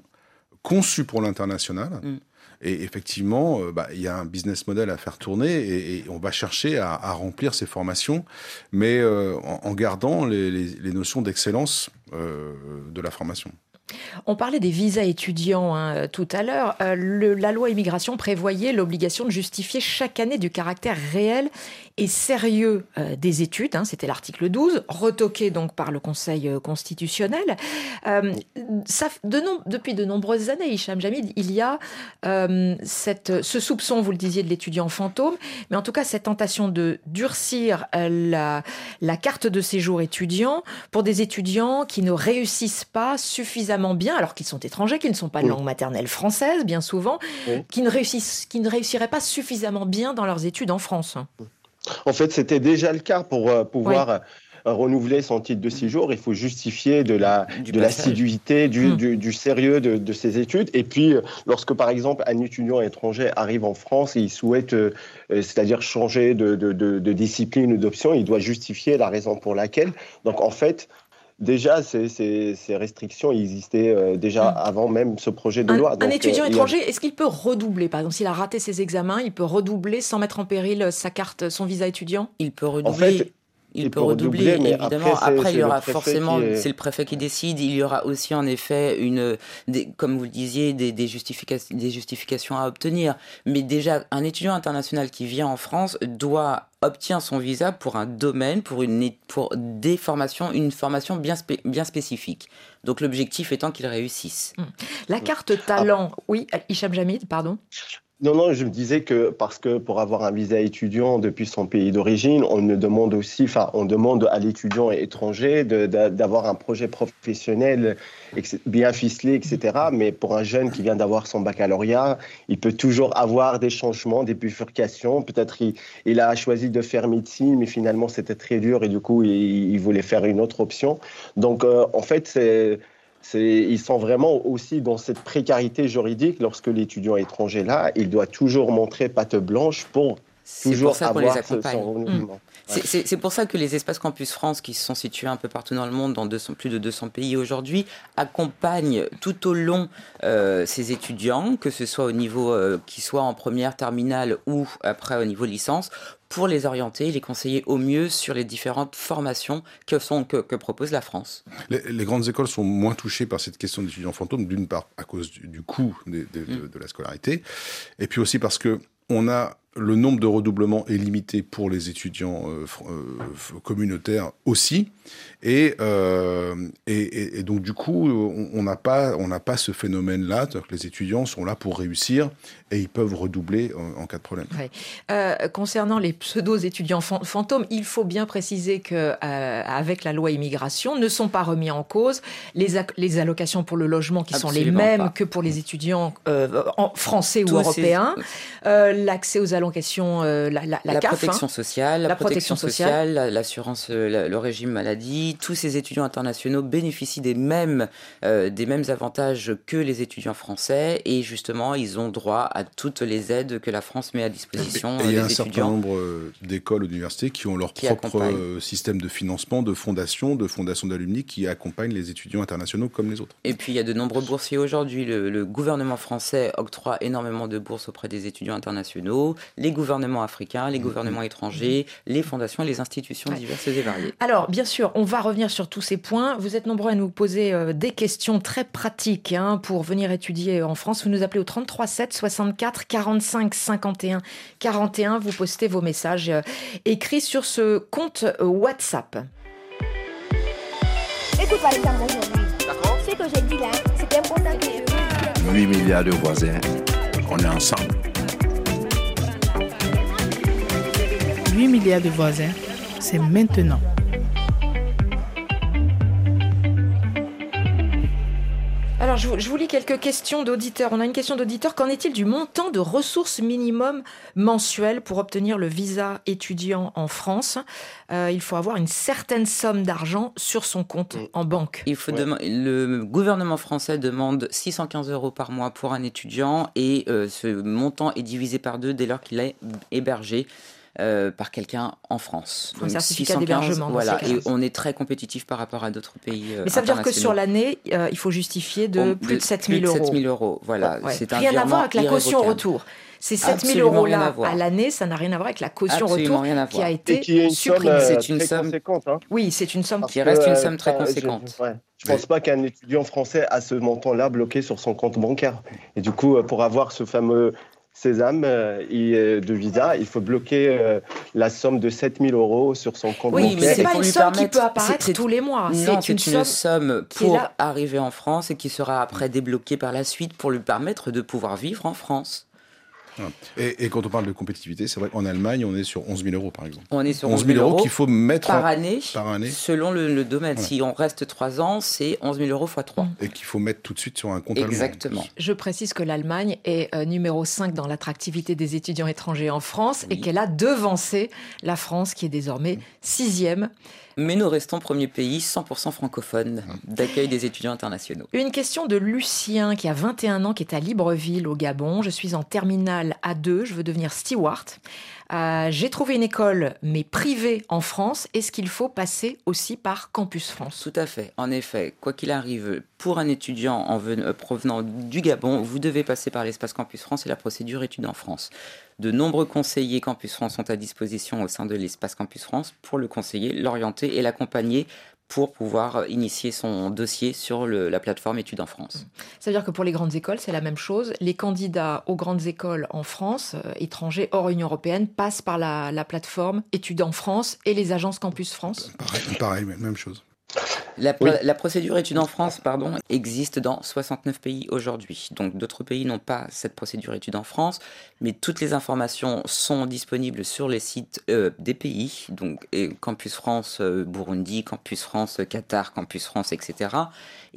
Speaker 5: conçus pour l'international.
Speaker 4: Mm.
Speaker 5: Et effectivement, euh, bah, il y a un business model à faire tourner et, on va chercher à, remplir ces formations, mais euh, en, gardant les, notions d'excellence euh, de la formation.
Speaker 3: On parlait des visas étudiants hein, tout à l'heure. La loi immigration prévoyait l'obligation de justifier chaque année du caractère réel et sérieux euh, des études. hein, C'était l'article 12, retoqué donc par le Conseil euh, constitutionnel. Euh, ça, de nom- depuis de nombreuses années, Hicham Jamid, il y a euh, cette, ce soupçon, vous le disiez, de l'étudiant fantôme, mais en tout cas cette tentation de durcir la, la carte de séjour étudiant pour des étudiants qui ne réussissent pas suffisamment bien, alors qu'ils sont étrangers, qui ne sont pas de
Speaker 6: Oui.
Speaker 3: langue maternelle française, bien souvent,
Speaker 6: Oui.
Speaker 3: qui, ne réussissent, qui ne réussiraient pas suffisamment bien dans leurs études en France.
Speaker 6: En fait, c'était déjà le cas pour euh, pouvoir euh, renouveler son titre de séjour. Il faut justifier de la
Speaker 4: Du
Speaker 6: de l'assiduité, du,
Speaker 3: Hmm.
Speaker 6: du, du sérieux de, de ses études. Et puis, lorsque par exemple un étudiant étranger arrive en France et il souhaite, euh, euh, c'est-à-dire changer de, de, de, de discipline ou d'option, il doit justifier la raison pour laquelle. Donc en fait. Déjà, ces, ces, ces restrictions existaient euh, déjà
Speaker 3: Hmm.
Speaker 6: avant même ce projet de
Speaker 3: Un,
Speaker 6: loi.
Speaker 3: un étudiant
Speaker 6: euh, a-
Speaker 3: étranger, est-ce qu'il peut redoubler Par exemple, s'il a raté ses examens, il peut redoubler sans mettre en péril sa carte, son visa étudiant?
Speaker 4: Il peut
Speaker 6: En
Speaker 4: redoubler.
Speaker 6: fait,
Speaker 4: il,
Speaker 6: il
Speaker 4: peut
Speaker 6: peut
Speaker 4: redoubler,
Speaker 6: redoubler, mais
Speaker 4: évidemment.
Speaker 6: après,
Speaker 4: il y aura forcément,
Speaker 6: est-
Speaker 4: c'est le préfet qui décide. Il y aura aussi, en effet, une, des, comme vous le disiez, des, des, justifications, des justifications à obtenir. Mais déjà, un étudiant international qui vient en France doit obtient son visa pour un domaine, pour, une, pour des formations, une formation bien, spé- bien spécifique. Donc l'objectif étant qu'il réussisse.
Speaker 3: La carte talent, oui, Hicham Jamid, pardon.
Speaker 6: Non, non, je me disais que parce que pour avoir un visa étudiant depuis son pays d'origine, on ne demande aussi, enfin, on demande à l'étudiant étranger d'avoir un projet professionnel bien ficelé, etc. Mais pour un jeune qui vient d'avoir son baccalauréat, il peut toujours avoir des changements, des bifurcations. Peut-être il, a choisi de faire médecine, mais finalement c'était très dur et du coup il, il voulait faire une autre option. Donc euh, en fait, c'est- ils sont vraiment aussi dans cette précarité juridique. Lorsque l'étudiant étranger là, il doit toujours montrer patte blanche pour toujours
Speaker 4: ça qu'on les
Speaker 6: avoir ce,
Speaker 4: accompagne.
Speaker 6: son renouvellement.
Speaker 4: C'est- pour ça que les espaces Campus France, qui sont situés un peu partout dans le monde, dans 200 plus de 200 pays aujourd'hui, accompagnent tout au long euh, ces étudiants, que ce soit au niveau euh, qui soit en première, terminale ou après au niveau licence, pour les orienter, les conseiller au mieux sur les différentes formations que, sont, que, que propose la France.
Speaker 5: Les, les grandes écoles sont moins touchées par cette question d'étudiants fantômes, d'une part à cause du, du coût des- des-
Speaker 4: Mm.
Speaker 5: de, de la scolarité, et puis aussi parce que on a le nombre de redoublements est limité pour les étudiants euh, euh, communautaires aussi, et, euh, et, et- et donc du coup on on n'a pas on n'a pas ce phénomène-là, les étudiants sont là pour réussir et ils peuvent redoubler en, en cas de problème.
Speaker 3: Ouais. Euh, concernant les pseudo étudiants fan- fantômes, il faut bien préciser que euh, avec la loi immigration ne sont pas remis en cause les, allocations pour le logement qui sont les mêmes
Speaker 4: pas.
Speaker 3: que pour les étudiants euh, en- français ou
Speaker 4: Tous
Speaker 3: européens. Euh, L'accès aux allocations, euh, la, la, la
Speaker 4: la
Speaker 3: CAF, hein.
Speaker 4: protection sociale, la,
Speaker 3: La
Speaker 4: protection,
Speaker 3: protection
Speaker 4: sociale, la- l'assurance, euh, la- le régime maladie, tous ces étudiants internationaux bénéficient des mêmes, euh, des mêmes avantages que les étudiants français et justement ils ont droit à toutes les aides que la France met à disposition
Speaker 5: Et
Speaker 4: euh,
Speaker 5: il y a un certain nombre euh, d'écoles ou d'universités qui ont leur
Speaker 4: Qui
Speaker 5: propre
Speaker 4: accompagnent.
Speaker 5: euh, système de financement, de fondation, de fondation d'alumni qui accompagnent les étudiants internationaux comme les autres.
Speaker 4: Et puis il y a de nombreux boursiers aujourd'hui. Le, le gouvernement français octroie énormément de bourses auprès des étudiants internationaux, les gouvernements africains, les gouvernements étrangers, les fondations et les institutions
Speaker 3: Ouais.
Speaker 4: diverses et variées.
Speaker 3: Alors, bien sûr, on va revenir sur tous ces points. Vous êtes nombreux à nous poser euh, des questions très pratiques hein, pour venir étudier en France. Vous nous appelez au 33 7 64 45 51 41. Vous postez vos messages euh, écrits sur ce compte euh, WhatsApp.
Speaker 11: Écoute. D'accord. Ce que j'ai dit là, c'est important que je
Speaker 12: 8 milliards de voisins, on est ensemble.
Speaker 1: 8 milliards de voisins, c'est maintenant.
Speaker 3: Alors, je vous, je vous lis quelques questions d'auditeurs. On a une question d'auditeur. Qu'en est-il du montant de ressources minimum mensuelles pour obtenir le visa étudiant en France? Euh, Il faut avoir une certaine somme d'argent sur son compte en banque.
Speaker 4: Il faut le gouvernement français demande 615 euros par mois pour un étudiant et euh, ce montant est divisé par deux dès lors qu'il est hébergé. Euh, par quelqu'un en France.
Speaker 3: Un certificat d'hébergement,
Speaker 4: Voilà, et on est très compétitif par rapport à d'autres pays. euh,
Speaker 3: Mais ça veut dire que sur l'année, euh, il faut justifier de
Speaker 4: On-
Speaker 3: plus de 7000
Speaker 4: plus de
Speaker 3: euros.
Speaker 4: 7000 euros, voilà.
Speaker 3: Ouais.
Speaker 4: C'est un
Speaker 3: Rien à voir avec la caution retour. Ces 7000
Speaker 4: Absolument rien
Speaker 3: euros-là
Speaker 4: à
Speaker 3: l'année, ça n'a rien à voir avec la caution
Speaker 4: Absolument
Speaker 3: retour qui a
Speaker 6: Et
Speaker 3: été
Speaker 6: qui est une somme
Speaker 3: supprimée.
Speaker 4: C'est une
Speaker 6: très
Speaker 4: somme-
Speaker 6: conséquente. hein.
Speaker 3: Oui, c'est une somme
Speaker 6: Parce
Speaker 4: Qui reste une somme très
Speaker 6: je-
Speaker 4: conséquente.
Speaker 6: Je pense pas qu'un étudiant français a ce montant-là bloqué sur son compte bancaire. Et du coup, pour avoir ce fameux sésame euh, euh, de visa, il faut bloquer euh, la somme de 7000 euros sur son compte
Speaker 3: Oui,
Speaker 6: bancaire.
Speaker 3: mais c'est pas une somme qui peut apparaître tous les mois. C'est une somme.
Speaker 4: somme pour arriver en France et qui sera après débloquée par la suite pour lui permettre de pouvoir vivre en France.
Speaker 5: Et, et quand on parle de compétitivité, c'est vrai qu'en Allemagne, on est sur 11 000 euros, par exemple.
Speaker 4: On est sur
Speaker 5: 11 000 euros qu'il faut mettre
Speaker 4: par
Speaker 5: en-
Speaker 4: année,
Speaker 5: par année.
Speaker 4: selon le, le domaine.
Speaker 5: Ouais.
Speaker 4: Si on reste 3 ans, c'est 11 000 euros x 3.
Speaker 5: et qu'il faut mettre tout de suite sur un compte allemand.
Speaker 4: Exactement.
Speaker 3: Je précise que l'Allemagne est euh, numéro 5 dans l'attractivité des étudiants étrangers en France et
Speaker 4: Oui.
Speaker 3: qu'elle a devancé la France qui est désormais sixième.
Speaker 4: Mais nous restons premier pays 100% francophone d'accueil des étudiants internationaux.
Speaker 3: Une question de Lucien qui a 21 ans, qui est à Libreville au Gabon. Je suis en terminale A2, je veux devenir steward. Euh, J'ai trouvé une école, mais privée en France. Est-ce qu'il faut passer aussi par Campus France?
Speaker 4: Tout à fait. En effet, quoi qu'il arrive, pour un étudiant euh, provenant du Gabon, vous devez passer par l'espace Campus France et la procédure études en France. De nombreux conseillers Campus France sont à disposition au sein de l'espace Campus France pour le conseiller, l'orienter et l'accompagner pour pouvoir initier son dossier sur le- la plateforme études en France.
Speaker 3: Ça veut dire que pour les grandes écoles, c'est la même chose. Les candidats aux grandes écoles en France, euh, étrangers hors Union européenne, passent par la, la plateforme Études en France et les agences Campus France.
Speaker 5: Pareil, pareil, même chose.
Speaker 4: La,
Speaker 6: Oui.
Speaker 4: la procédure études en France pardon, existe dans 69 pays aujourd'hui. Donc d'autres pays n'ont pas cette procédure études en France, mais toutes les informations sont disponibles sur les sites euh, des pays, donc et Campus France euh, Burundi, Campus France Qatar, Campus France, etc.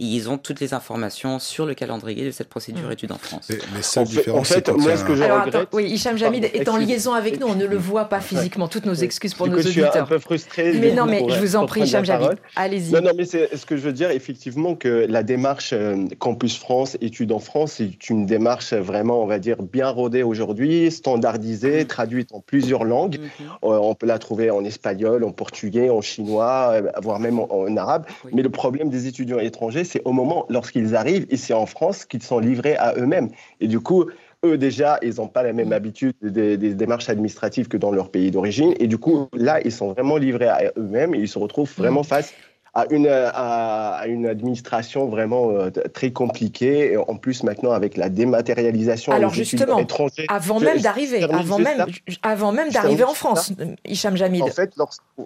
Speaker 4: Et ils ont toutes les informations sur le calendrier de cette procédure
Speaker 3: Mmh.
Speaker 4: études en France.
Speaker 5: Et les seules
Speaker 6: En fait-
Speaker 5: différences,
Speaker 6: en fait,
Speaker 5: c'est quand
Speaker 6: moi,
Speaker 5: il y a
Speaker 6: ce que
Speaker 5: un-
Speaker 6: je
Speaker 3: Alors
Speaker 6: regrette-
Speaker 3: attends, oui, Hicham Jamid
Speaker 6: Pardon,
Speaker 3: est en liaison avec nous, on ne le voit pas physiquement, toutes nos excuses pour
Speaker 6: Du
Speaker 3: nos
Speaker 6: coup, je suis un
Speaker 3: auditeurs.
Speaker 6: peu frustré.
Speaker 3: Mais non, mais je vous en prie, Hicham Jamid, allez-y.
Speaker 6: Non, non, mais c'est ce que je veux dire, effectivement, que la démarche euh, Campus France, études en France, c'est une démarche vraiment, on va dire, bien rodée aujourd'hui, standardisée, traduite en plusieurs langues. Euh, on peut la trouver en espagnol, en portugais, en chinois, euh, voire même en, en arabe. Mais le problème des étudiants étrangers, c'est au moment, lorsqu'ils arrivent ici en France, qu'ils sont livrés à eux-mêmes. Et du coup, eux déjà, ils n'ont pas la même habitude des, des démarches administratives que dans leur pays d'origine. Et du coup, là, ils sont vraiment livrés à eux-mêmes et ils se retrouvent vraiment face à une, à, à une administration vraiment euh, très compliquée. Et en plus, maintenant, avec la dématérialisation.
Speaker 3: Alors justement,
Speaker 6: étrangers-
Speaker 3: avant
Speaker 6: Je-
Speaker 3: même d'arriver, avant même, avant même d'arriver en France, Hicham Jamid.
Speaker 6: en fait,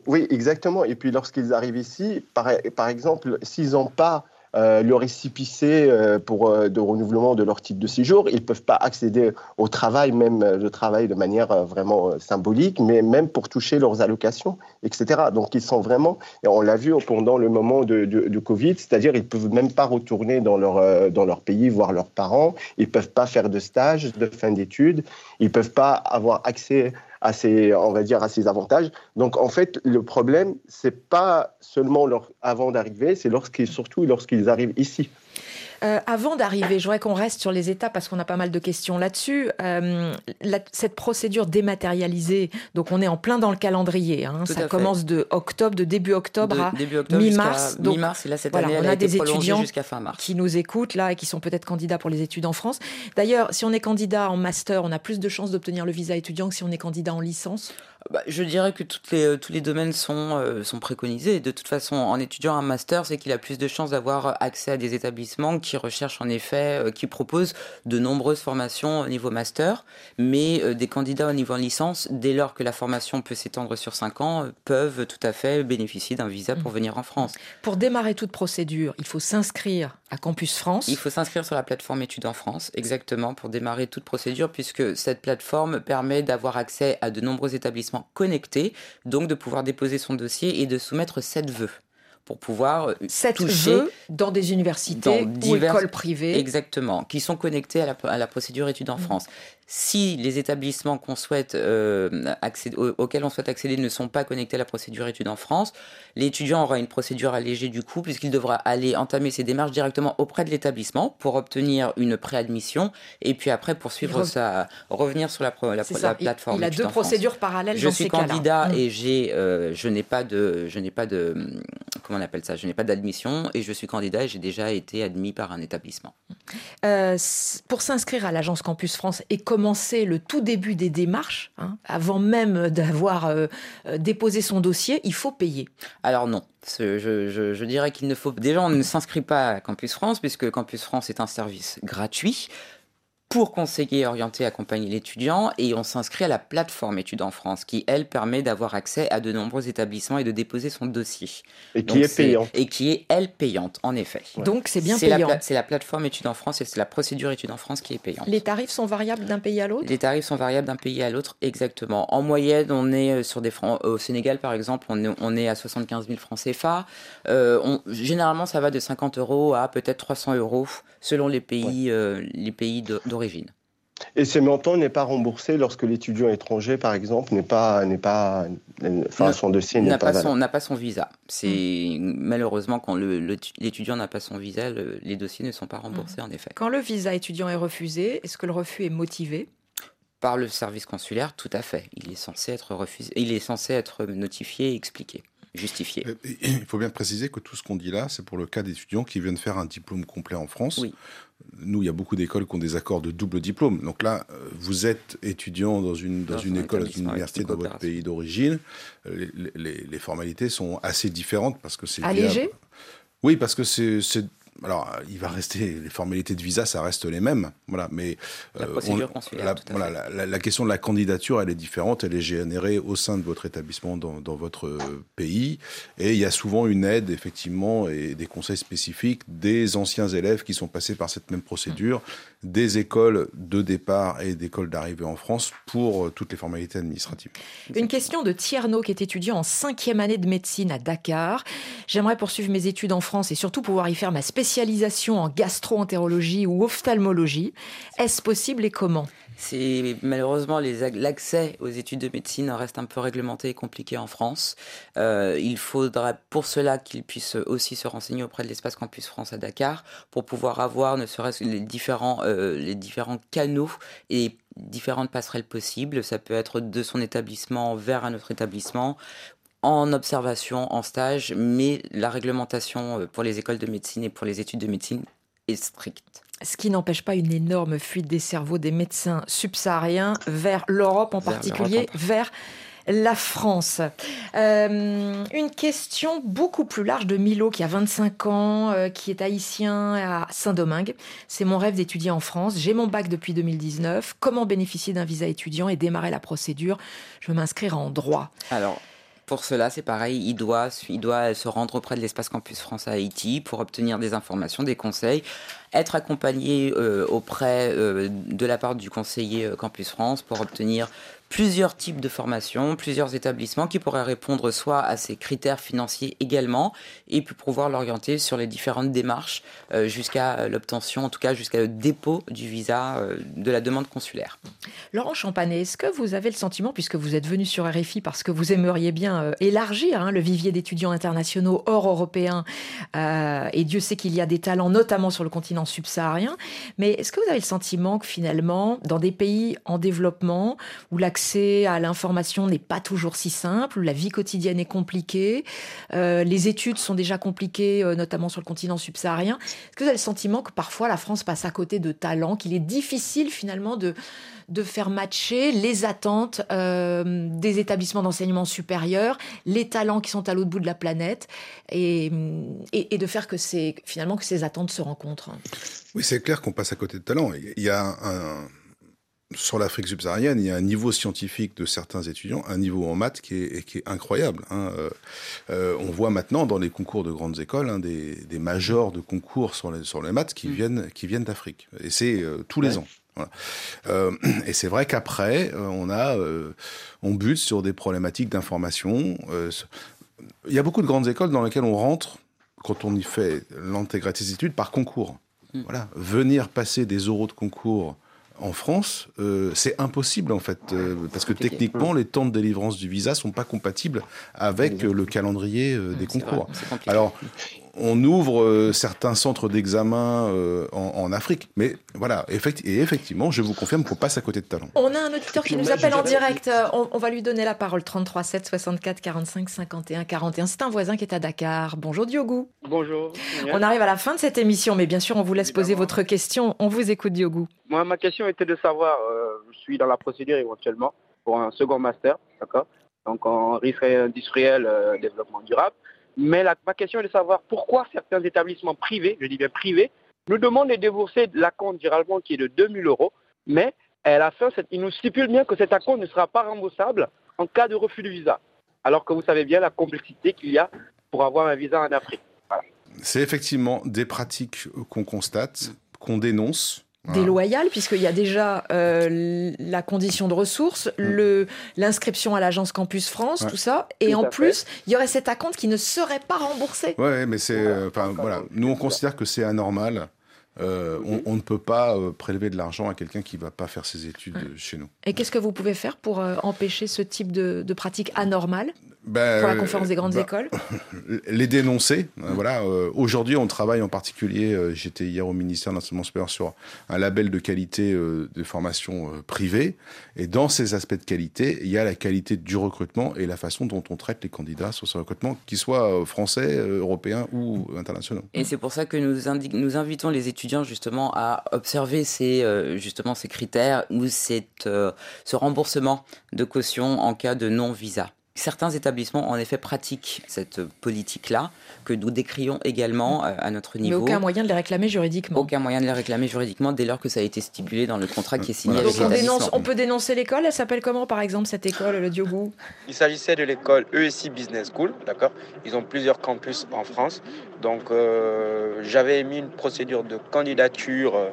Speaker 6: oui, exactement. Et puis lorsqu'ils arrivent ici, par, par exemple, s'ils n'ont pas euh, le récipicé euh, pour euh, de renouvellement de leur titre de séjour, ils ne peuvent pas accéder au travail, même euh, le travail de manière euh, vraiment symbolique, mais même pour toucher leurs allocations, etc. Donc ils sont vraiment, et on l'a vu pendant le moment de, Covid, c'est-à-dire ils peuvent même pas retourner dans leur, dans leur pays voir leurs parents, ils peuvent pas faire de stage de fin d'études, ils peuvent pas avoir accès à ces, on va dire, à avantages. Donc, en fait, le problème, c'est pas seulement leur, avant d'arriver, c'est lorsqu'ils, surtout lorsqu'ils arrivent ici.
Speaker 3: Euh, avant d'arriver, je voudrais qu'on reste sur les étapes parce qu'on a pas mal de questions là-dessus. Euh, la- cette procédure dématérialisée, donc on est en plein dans le calendrier. hein. Ça commence de octobre, de début octobre
Speaker 4: De
Speaker 3: à mi-mars.
Speaker 4: mi-mars, et là, cette
Speaker 3: voilà,
Speaker 4: année,
Speaker 3: on
Speaker 4: elle
Speaker 3: a,
Speaker 4: a été
Speaker 3: des étudiants
Speaker 4: jusqu'à fin mars.
Speaker 3: qui nous écoutent là et qui sont peut-être candidats pour les études en France. D'ailleurs, si on est candidat en master, on a plus de chances d'obtenir le visa étudiant que si on est candidat en licence.
Speaker 4: Bah, je dirais que toutes les, euh, tous les domaines sont, euh, sont préconisés. De toute façon, en étudiant un master, c'est qu'il a plus de chances d'avoir accès à des établissements qui recherchent en effet, euh, qui proposent de nombreuses formations au niveau master, mais euh, des candidats au niveau licence, dès lors que la formation peut s'étendre sur 5 ans, euh, peuvent tout à fait bénéficier d'un visa pour venir en France.
Speaker 3: Pour démarrer toute procédure, il faut s'inscrire à Campus France.
Speaker 4: Il faut s'inscrire sur la plateforme Études en France, exactement, pour démarrer toute procédure, puisque cette plateforme permet d'avoir accès à de nombreux établissements connectés, donc de pouvoir déposer son dossier et de soumettre sept vœux pour pouvoir euh,
Speaker 3: Sept
Speaker 4: toucher
Speaker 3: dans des universités
Speaker 4: dans
Speaker 3: ou
Speaker 4: diverses-
Speaker 3: écoles privées.
Speaker 4: Exactement, qui sont connectés à la, à la procédure études en France. Si les établissements qu'on souhaite euh, accéder, auxquels on souhaite accéder ne sont pas connectés à la procédure études en France, l'étudiant aura une procédure allégée du coup, puisqu'il devra aller entamer ses démarches directement auprès de l'établissement pour obtenir une préadmission et puis après poursuivre
Speaker 3: re-
Speaker 4: sa revenir sur la,
Speaker 3: ça, il-
Speaker 4: plateforme.
Speaker 3: il a deux procédures parallèles
Speaker 4: Je
Speaker 3: dans
Speaker 4: suis
Speaker 3: ces
Speaker 4: candidat
Speaker 3: Mm.
Speaker 4: et j'ai, euh, je n'ai pas de, je n'ai pas de, comment on appelle ça, je n'ai pas d'admission et je suis candidat et j'ai déjà été admis par un établissement.
Speaker 3: Euh, pour s'inscrire à l'agence Campus France et commencer le tout début des démarches, hein, avant même d'avoir euh, euh, déposé son dossier, il faut payer.
Speaker 4: Alors non, je- je dirais qu'il ne faut déjà on ne s'inscrit pas à Campus France puisque Campus France est un service gratuit pour conseiller, orienter, accompagner l'étudiant et on s'inscrit à la plateforme Études en France qui elle permet d'avoir accès à de nombreux établissements et de déposer son dossier.
Speaker 6: Et qui est payante.
Speaker 4: Et qui est elle payante en effet.
Speaker 3: Donc c'est bien payant.
Speaker 4: C'est la plateforme Études en France et c'est la procédure Études en France qui est payante.
Speaker 3: Les tarifs sont variables d'un pays à l'autre?
Speaker 4: Les tarifs sont variables d'un pays à l'autre, exactement. En moyenne, on est euh, sur des francs. Au Sénégal, par exemple, on est, on est à 75 000 francs CFA. Euh, on- généralement, ça va de 50 euros à peut-être 300 euros selon les pays, euh, les pays de- d'origine.
Speaker 6: Et ce montant n'est pas remboursé lorsque l'étudiant étranger, par exemple, n'est pas, n'est pas, enfin,
Speaker 4: Ne-
Speaker 6: son dossier n'est
Speaker 4: N'a
Speaker 6: pas,
Speaker 4: pas, son, n'a pas son visa. C'est malheureusement quand le- le- l'étudiant n'a pas son visa, le- les dossiers ne sont pas remboursés en effet.
Speaker 3: Quand le visa étudiant est refusé, est-ce que le refus est motivé?
Speaker 4: Par le service consulaire, tout à fait. Il est censé être refusé. Il est censé être notifié, et expliqué, justifié.
Speaker 5: Euh, Il faut bien préciser que tout ce qu'on dit là, c'est pour le cas d'étudiants qui viennent faire un diplôme complet en France.
Speaker 4: Oui.
Speaker 5: Nous, il y a beaucoup d'écoles qui ont des accords de double diplôme. Donc là, euh, vous êtes étudiant dans une, dans
Speaker 4: Dans
Speaker 5: une
Speaker 4: un
Speaker 5: école, dans une université dans votre pays d'origine. Euh, Les, les- les formalités sont assez différentes parce que c'est... via-
Speaker 3: Allégé
Speaker 5: Oui, parce que c'est... Alors, il va rester les formalités de visa, ça reste les mêmes, voilà. Mais
Speaker 4: La
Speaker 5: euh, on- la, voilà, la, question de la candidature, elle est différente, elle est générée au sein de votre établissement dans, dans votre euh, pays, et il y a souvent une aide effectivement et des conseils spécifiques des anciens élèves qui sont passés par cette même procédure, des écoles de départ et d'écoles d'arrivée en France pour euh, toutes les formalités administratives.
Speaker 3: Une question de Tierno qui est étudiant en cinquième année de médecine à Dakar. J'aimerais poursuivre mes études en France et surtout pouvoir y faire ma spécialisation en gastro-entérologie ou ophtalmologie. Est-ce possible et comment?
Speaker 4: C'est malheureusement l'accès aux études de médecine reste un peu réglementé et compliqué en France. Euh, il faudra pour cela qu'ils puissent aussi se renseigner auprès de l'espace Campus France à Dakar pour pouvoir avoir ne serait-ce les différents, euh, les différents canaux et différentes passerelles possibles. Ça peut être de son établissement vers un autre établissement en observation, en stage, mais la réglementation euh, pour les écoles de médecine et pour les études de médecine est stricte.
Speaker 3: Ce qui n'empêche pas une énorme fuite des cerveaux des médecins subsahariens vers l'Europe en particulier, vers la France. Euh, une question beaucoup plus large de Milo, qui a 25 ans, euh, qui est haïtien à Saint-Domingue. C'est mon rêve d'étudier en France. J'ai mon bac depuis 2019. Comment bénéficier d'un visa étudiant et démarrer la procédure? Je veux m'inscrire en droit.
Speaker 4: Alors, pour cela, c'est pareil, il doit, il doit se rendre auprès de l'espace Campus France à Haïti pour obtenir des informations, des conseils, être accompagné euh, auprès de la part du conseiller Campus France pour obtenir plusieurs types de formations, plusieurs établissements qui pourraient répondre soit à ces critères financiers également, et puis pouvoir l'orienter sur les différentes démarches euh, jusqu'à l'obtention, en tout cas jusqu'à le dépôt du visa euh, de la demande consulaire.
Speaker 3: Laurent Champanet, est-ce que vous avez le sentiment, puisque vous êtes venu sur RFI parce que vous aimeriez bien euh, élargir hein, le vivier d'étudiants internationaux hors européens, et Dieu sait qu'il y a des talents, notamment sur le continent subsaharien, mais est-ce que vous avez le sentiment que finalement, dans des pays en développement, où l'accès l'accès à l'information n'est pas toujours si simple, la vie quotidienne est compliquée, euh, les études sont déjà compliquées, euh, notamment sur le continent subsaharien. Est-ce que vous avez le sentiment que parfois la France passe à côté de talents, qu'il est difficile finalement de, faire matcher les attentes euh, des établissements d'enseignement supérieur, les talents qui sont à l'autre bout de la planète, et, de faire que finalement que ces attentes se rencontrent?
Speaker 5: Oui, c'est clair qu'on passe à côté de talents. Il y a un sur l'Afrique subsaharienne, il y a un niveau scientifique de certains étudiants, un niveau en maths qui est, qui est incroyable. Hein. Euh, euh, on voit maintenant dans les concours de grandes écoles hein, des, des, majors de concours sur les, sur les maths qui mm. viennent, qui viennent d'Afrique. Et c'est euh, tous les ans. Voilà. Euh, et c'est vrai qu'après, on a, on bute sur des problématiques d'information. il y a beaucoup de grandes écoles dans lesquelles on rentre quand on y fait l'intégralité des études par concours. Mm. Voilà, venir passer des euros de concours en France, euh, c'est impossible en fait, euh, parce que techniquement, les temps de délivrance du visa sont pas compatibles avec euh, le calendrier des concours. Alors, on ouvre euh, certains centres d'examen euh, en, Afrique. Mais voilà, et effectivement, je vous confirme qu'on passe à côté de talent.
Speaker 3: On a un auditeur qui nous appelle en direct. On, va lui donner la parole. 33 7 64 45 51 41. C'est un voisin qui est à Dakar. Bonjour Diogo.
Speaker 13: Bonjour.
Speaker 3: On arrive à la fin de cette émission, mais bien sûr, on vous laisse poser votre question. On vous écoute, Diogo.
Speaker 13: Moi, ma question était de savoir, euh, je suis dans la procédure éventuellement pour un second master, d'accord? Donc en risque industriel, développement durable. Mais ma question est de savoir pourquoi certains établissements privés, je dis bien privés, nous demandent de débourser la compte généralement qui est de 2000 euros, mais à la fin, ils nous stipulent bien que cet compte ne sera pas remboursable en cas de refus de visa. Alors que vous savez bien la complexité qu'il y a pour avoir un visa en Afrique.
Speaker 5: C'est effectivement des pratiques qu'on constate, qu'on dénonce,
Speaker 3: déloyale, puisqu'il y a déjà euh, la condition de ressources, mm. le l'inscription à l'agence Campus France, tout ça, et en plus, il y aurait cet acompte qui ne serait pas remboursé.
Speaker 5: Ouais, mais c'est, euh, enfin voilà, nous on considère que c'est anormal. Euh, on, ne peut pas prélever de l'argent à quelqu'un qui ne va pas faire ses études chez nous.
Speaker 3: Et qu'est-ce que vous pouvez faire pour empêcher ce type de, de pratique anormale? Ben, pour la conférence des grandes ben, écoles
Speaker 5: Les dénoncer. Euh, voilà. Euh, aujourd'hui, on travaille en particulier, euh, j'étais hier au ministère de l'Enseignement supérieur sur un label de qualité de formation privée. Et dans ces aspects de qualité, il y a la qualité du recrutement et la façon dont on traite les candidats sur ce recrutement, qu'ils soient français, européens ou internationaux.
Speaker 4: Et c'est pour ça que nous, nous invitons les étudiants justement à observer ces, justement ces critères ou cette, ce remboursement de caution en cas de non-visa. Certains établissements, en effet, pratiquent cette politique-là, que nous décrions également euh, à notre niveau.
Speaker 3: Mais aucun moyen de les réclamer juridiquement.
Speaker 4: Aucun moyen de les réclamer juridiquement dès lors que ça a été stipulé dans le contrat qui est signé avec
Speaker 3: l'établissement. On, peut dénoncer l'école. Elle s'appelle comment, par exemple, cette école, le Diogo?
Speaker 13: Il s'agissait de l'école ESI Business School, d'accord? Ils ont plusieurs campus en France. Donc, euh, j'avais émis une procédure de candidature euh,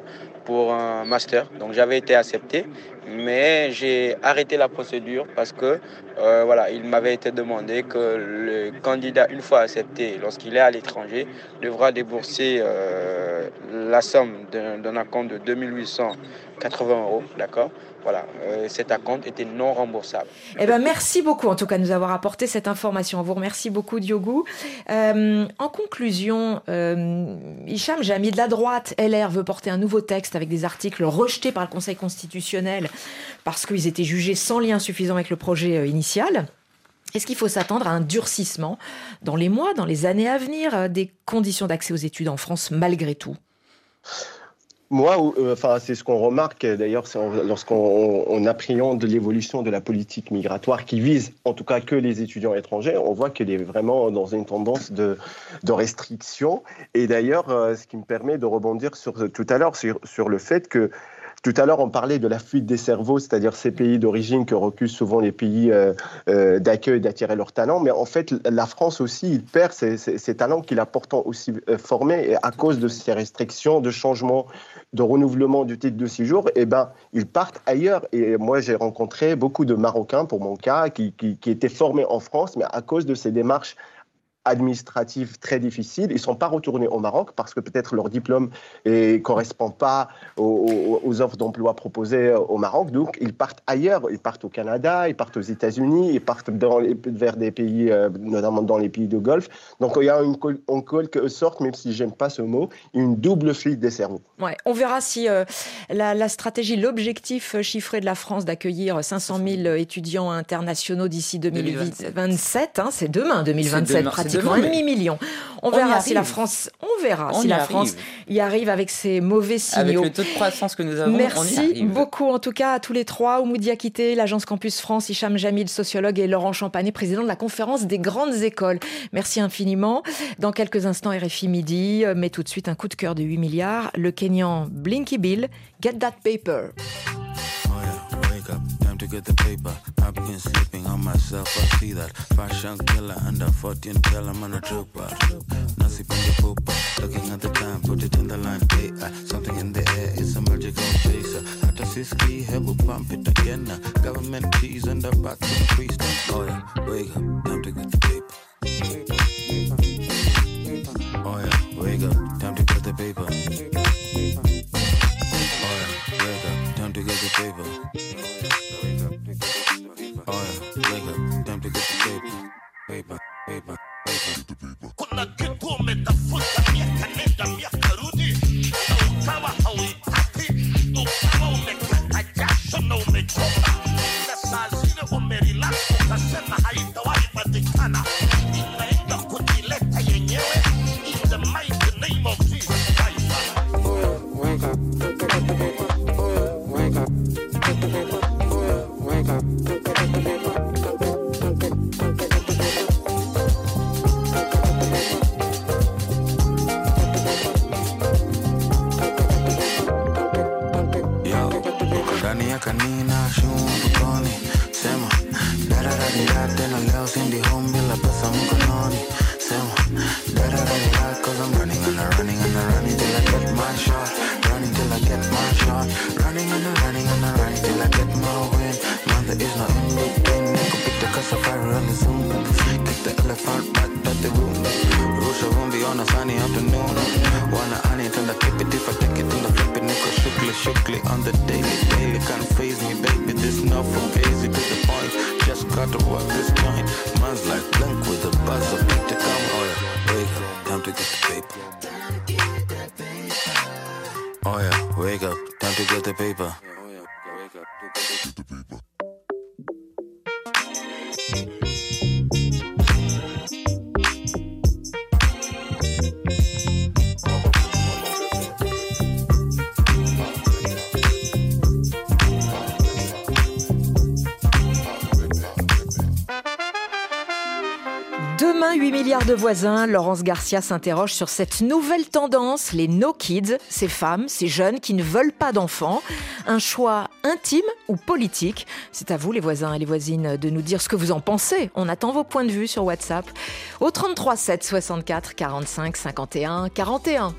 Speaker 13: pour un master. Donc, j'avais été accepté mais j'ai arrêté la procédure parce que
Speaker 14: euh, voilà, il m'avait été demandé que le candidat, une fois accepté, lorsqu'il est à l'étranger, devra débourser euh, la somme d'un d'un compte de 2880 euros, d'accord? Voilà, euh, cet acompte était non remboursable.
Speaker 3: Eh ben, merci beaucoup en tout cas de nous avoir apporté cette information. On vous remercie beaucoup Diogo. Euh, en conclusion, euh, Hicham Jamy de la droite, LR veut porter un nouveau texte avec des articles rejetés par le Conseil constitutionnel parce qu'ils étaient jugés sans lien suffisant avec le projet euh, initial. Est-ce qu'il faut s'attendre à un durcissement dans les mois, dans les années à venir des conditions d'accès aux études en France malgré tout?
Speaker 6: Moi, euh, enfin, c'est ce qu'on remarque euh, d'ailleurs lorsqu'on on- on appréhende l'évolution de la politique migratoire qui vise en tout cas que les étudiants étrangers. On voit qu'elle est vraiment dans une tendance de, restriction. Et d'ailleurs, euh, ce qui me permet de rebondir sur tout à l'heure sur le fait que tout à l'heure, on parlait de la fuite des cerveaux, c'est-à-dire ces pays d'origine que recusent souvent les pays euh, euh, d'accueil d'attirer leurs talents. Mais en fait, la France aussi, il perd ces, ces- ces talents qu'il a pourtant aussi euh, formés et à cause de ces restrictions, de changements, de renouvellement du titre de séjour. Et ben, ils partent ailleurs. Et moi, j'ai rencontré beaucoup de Marocains, pour mon cas, qui, qui, qui étaient formés en France, mais à cause de ces démarches administratives très difficiles. Ils ne sont pas retournés au Maroc parce que peut-être leur diplôme ne correspond pas aux, offres d'emploi proposées au Maroc. Donc, ils partent ailleurs. Ils partent au Canada, ils partent aux États-Unis, ils partent dans les- vers des pays, euh, notamment dans les pays de Golfe. Donc, il y a une, en quelque sorte, même si j'aime pas ce mot, une double fuite des cerveaux.
Speaker 3: Ouais, on verra si euh, la, la stratégie, l'objectif euh, chiffré de la France d'accueillir 500 000 étudiants internationaux d'ici 2027, hein, c'est demain 2027
Speaker 4: C'est demain, c'est
Speaker 3: pratiquement, un demi-million. On, verra si la. France, on verra
Speaker 4: On
Speaker 3: si
Speaker 4: y
Speaker 3: la
Speaker 4: arrive.
Speaker 3: France y arrive avec ses mauvais
Speaker 4: Avec
Speaker 3: signaux.
Speaker 4: le taux de croissance que nous avons, on y
Speaker 3: Merci
Speaker 4: arrive.
Speaker 3: beaucoup en tout cas à tous les trois. Oumoudi Akité, l'agence Campus France, Hicham Jamil, sociologue et Laurent Champanet, président de la conférence des grandes écoles. Merci infiniment. Dans quelques instants, RFI Midi, euh, mais tout de suite un coup de cœur de 8 milliards. Le Kenyan Blinky Bill, Get That Paper.
Speaker 15: Get the paper. I begin sleeping on myself. I see that fashion killer under 14 tell I'm on a trooper. Nasi pindi pooper, looking at the time, put it in the line. Uh, something in the air, it's a magical chaser. Hata siski, hebu pump it again. Government cheese and the back priest. Oh yeah, wake up, time to get the paper. Oh yeah, wake up, time to get the paper. Oh yeah, wake up, time to get the paper. Paper, paper, paper.
Speaker 10: Kuna
Speaker 15: kanina sema leo sindi pesa mkononi. Sema I'm running and I'm running and I'm running till I get my shot. Running till I get my shot. Running and running and running till I get my win. Is no in between nikupita kasafari on the elephant back the room rusha vumbi on a sunny afternoon. Wanna honey till I keep it if I take it till I flip it niko shukli shukli on the daily daily. Can't phase me baby this not for crazy to the point. Just gotta work this joint man's like blank with a buzz of beat to come. Oh yeah. Wake up time to get the paper. Oh yeah. Wake up time to get the paper
Speaker 3: Demain, 8 milliards de voisins, Laurence Garcia s'interroge sur cette nouvelle tendance, les no kids, ces femmes, ces jeunes qui ne veulent pas d'enfants. Un choix intime ou politique? C'est à vous, les voisins et les voisines, de nous dire ce que vous en pensez. On attend vos points de vue sur WhatsApp au 33 7 64 45 51 41.